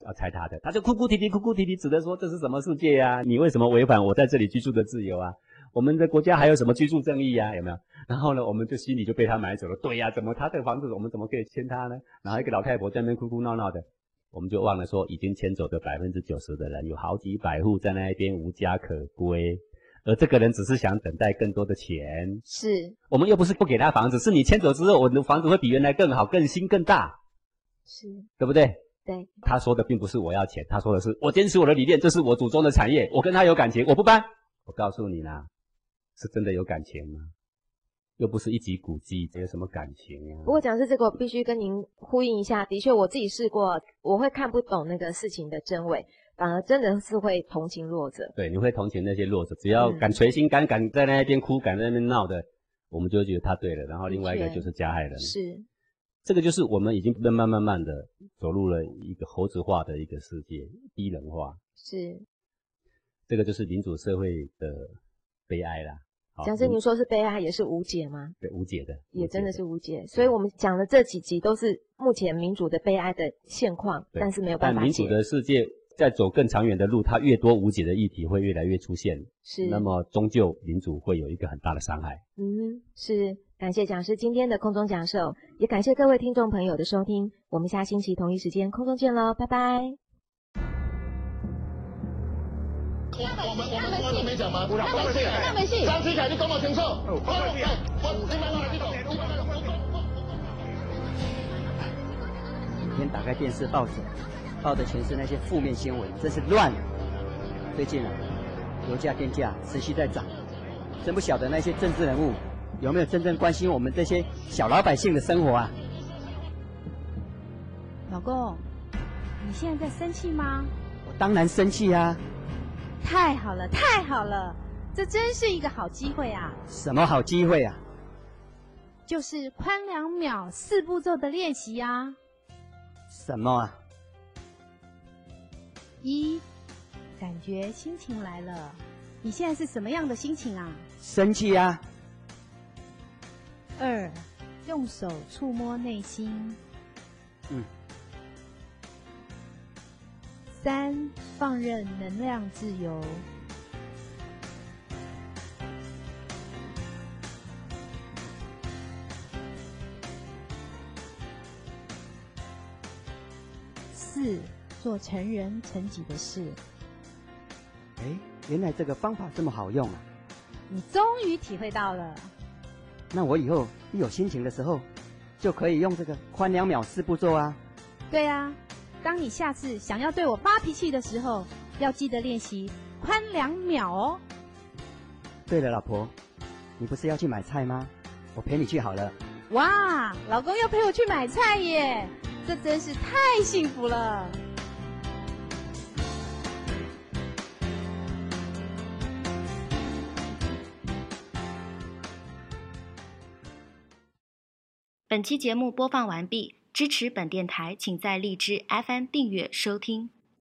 [SPEAKER 2] 要拆他的，他就哭哭啼啼、哭哭啼啼，指着说这是什么世界呀、你为什么违反我在这里居住的自由啊？我们的国家还有什么居住正义呀、有没有？然后呢，我们就心里就被他买走了。对呀、怎么他的房子我们怎么可以签他呢？然后一个老太婆在那边哭哭闹闹的，我们就忘了说，已经迁走的百分之九十的人，有好几百户在那边无家可归，而这个人只是想等待更多的钱。
[SPEAKER 1] 是
[SPEAKER 2] 我们又不是不给他房子，是你迁走之后，我的房子会比原来更好、更新、更大，
[SPEAKER 1] 是，
[SPEAKER 2] 对不对？
[SPEAKER 1] 对，
[SPEAKER 2] 他说的并不是我要钱，他说的是我坚持我的理念，这是我祖宗的产业，我跟他有感情，我不搬。我告诉你啦，是真的有感情吗？又不是一级古迹，这有什么感情啊？
[SPEAKER 1] 不过讲是这个，我必须跟您呼应一下。的确，我自己试过，我会看不懂那个事情的真伪，反而真的是会同情弱者。
[SPEAKER 2] 对，你会同情那些弱者，只要
[SPEAKER 1] 嗯
[SPEAKER 2] 敢捶心肝，敢在那边哭，敢在那边闹的，我们就觉得他对了。然后另外一个就是加害人，
[SPEAKER 1] 是，
[SPEAKER 2] 这个就是我们已经慢慢慢慢的走入了一个猴子化的一个世界，低人化。
[SPEAKER 1] 是。
[SPEAKER 2] 这个就是民主社会的悲哀啦。好
[SPEAKER 1] 讲师，您说是悲哀，也是无解吗？
[SPEAKER 2] 对无解的，
[SPEAKER 1] 也真的是无解。所以我们讲的这几集都是目前民主的悲哀的现况，但是没有办法
[SPEAKER 2] 民主。的世界在走更长远的路，它越多无解的议题会越来越出现，
[SPEAKER 1] 是，
[SPEAKER 2] 那么终究民主会有一个很大的伤害。
[SPEAKER 1] 嗯哼，是感谢讲师今天的空中讲授，也感谢各位听众朋友的收听。我们下星期同一时间空中见喽，拜拜。
[SPEAKER 5] 我我们我们都没讲吗？他们戏，他们戏。张启凯，你讲我清楚。
[SPEAKER 6] 每天打开电视、报纸，报的全是那些负面新闻，真是乱。最近啊，油价、电价持续在涨，真不晓得那些政治人物有没有真正关心我们这些小老百姓的生活啊？
[SPEAKER 7] 老公，你现在在生气吗？
[SPEAKER 6] 我当然生气啊！
[SPEAKER 7] 太好了，太好了，这真是一个好机会啊！
[SPEAKER 6] 什么好机会啊？
[SPEAKER 7] 就是宽两秒四步骤的练习啊。
[SPEAKER 6] 什么啊？
[SPEAKER 7] 一，感觉心情来了，你现在是什么样的心情啊？
[SPEAKER 6] 生气啊！
[SPEAKER 7] 二，用手触摸内心。
[SPEAKER 6] 嗯。
[SPEAKER 7] 三，放任能量自由。四，做成人成己的事。
[SPEAKER 6] 哎，原来这个方法这么好用啊！
[SPEAKER 7] 你终于体会到了。
[SPEAKER 6] 那我以后一有心情的时候，就可以用这个宽两秒四步骤啊。
[SPEAKER 7] 对啊，当你下次想要对我发脾气的时候，要记得练习宽两秒哦。
[SPEAKER 6] 对了，老婆，你不是要去买菜吗？我陪你去好了。
[SPEAKER 7] 哇，老公要陪我去买菜耶，这真是太幸福了。
[SPEAKER 8] 本期节目播放完毕，支持本电台，请在荔枝 FM 订阅收听。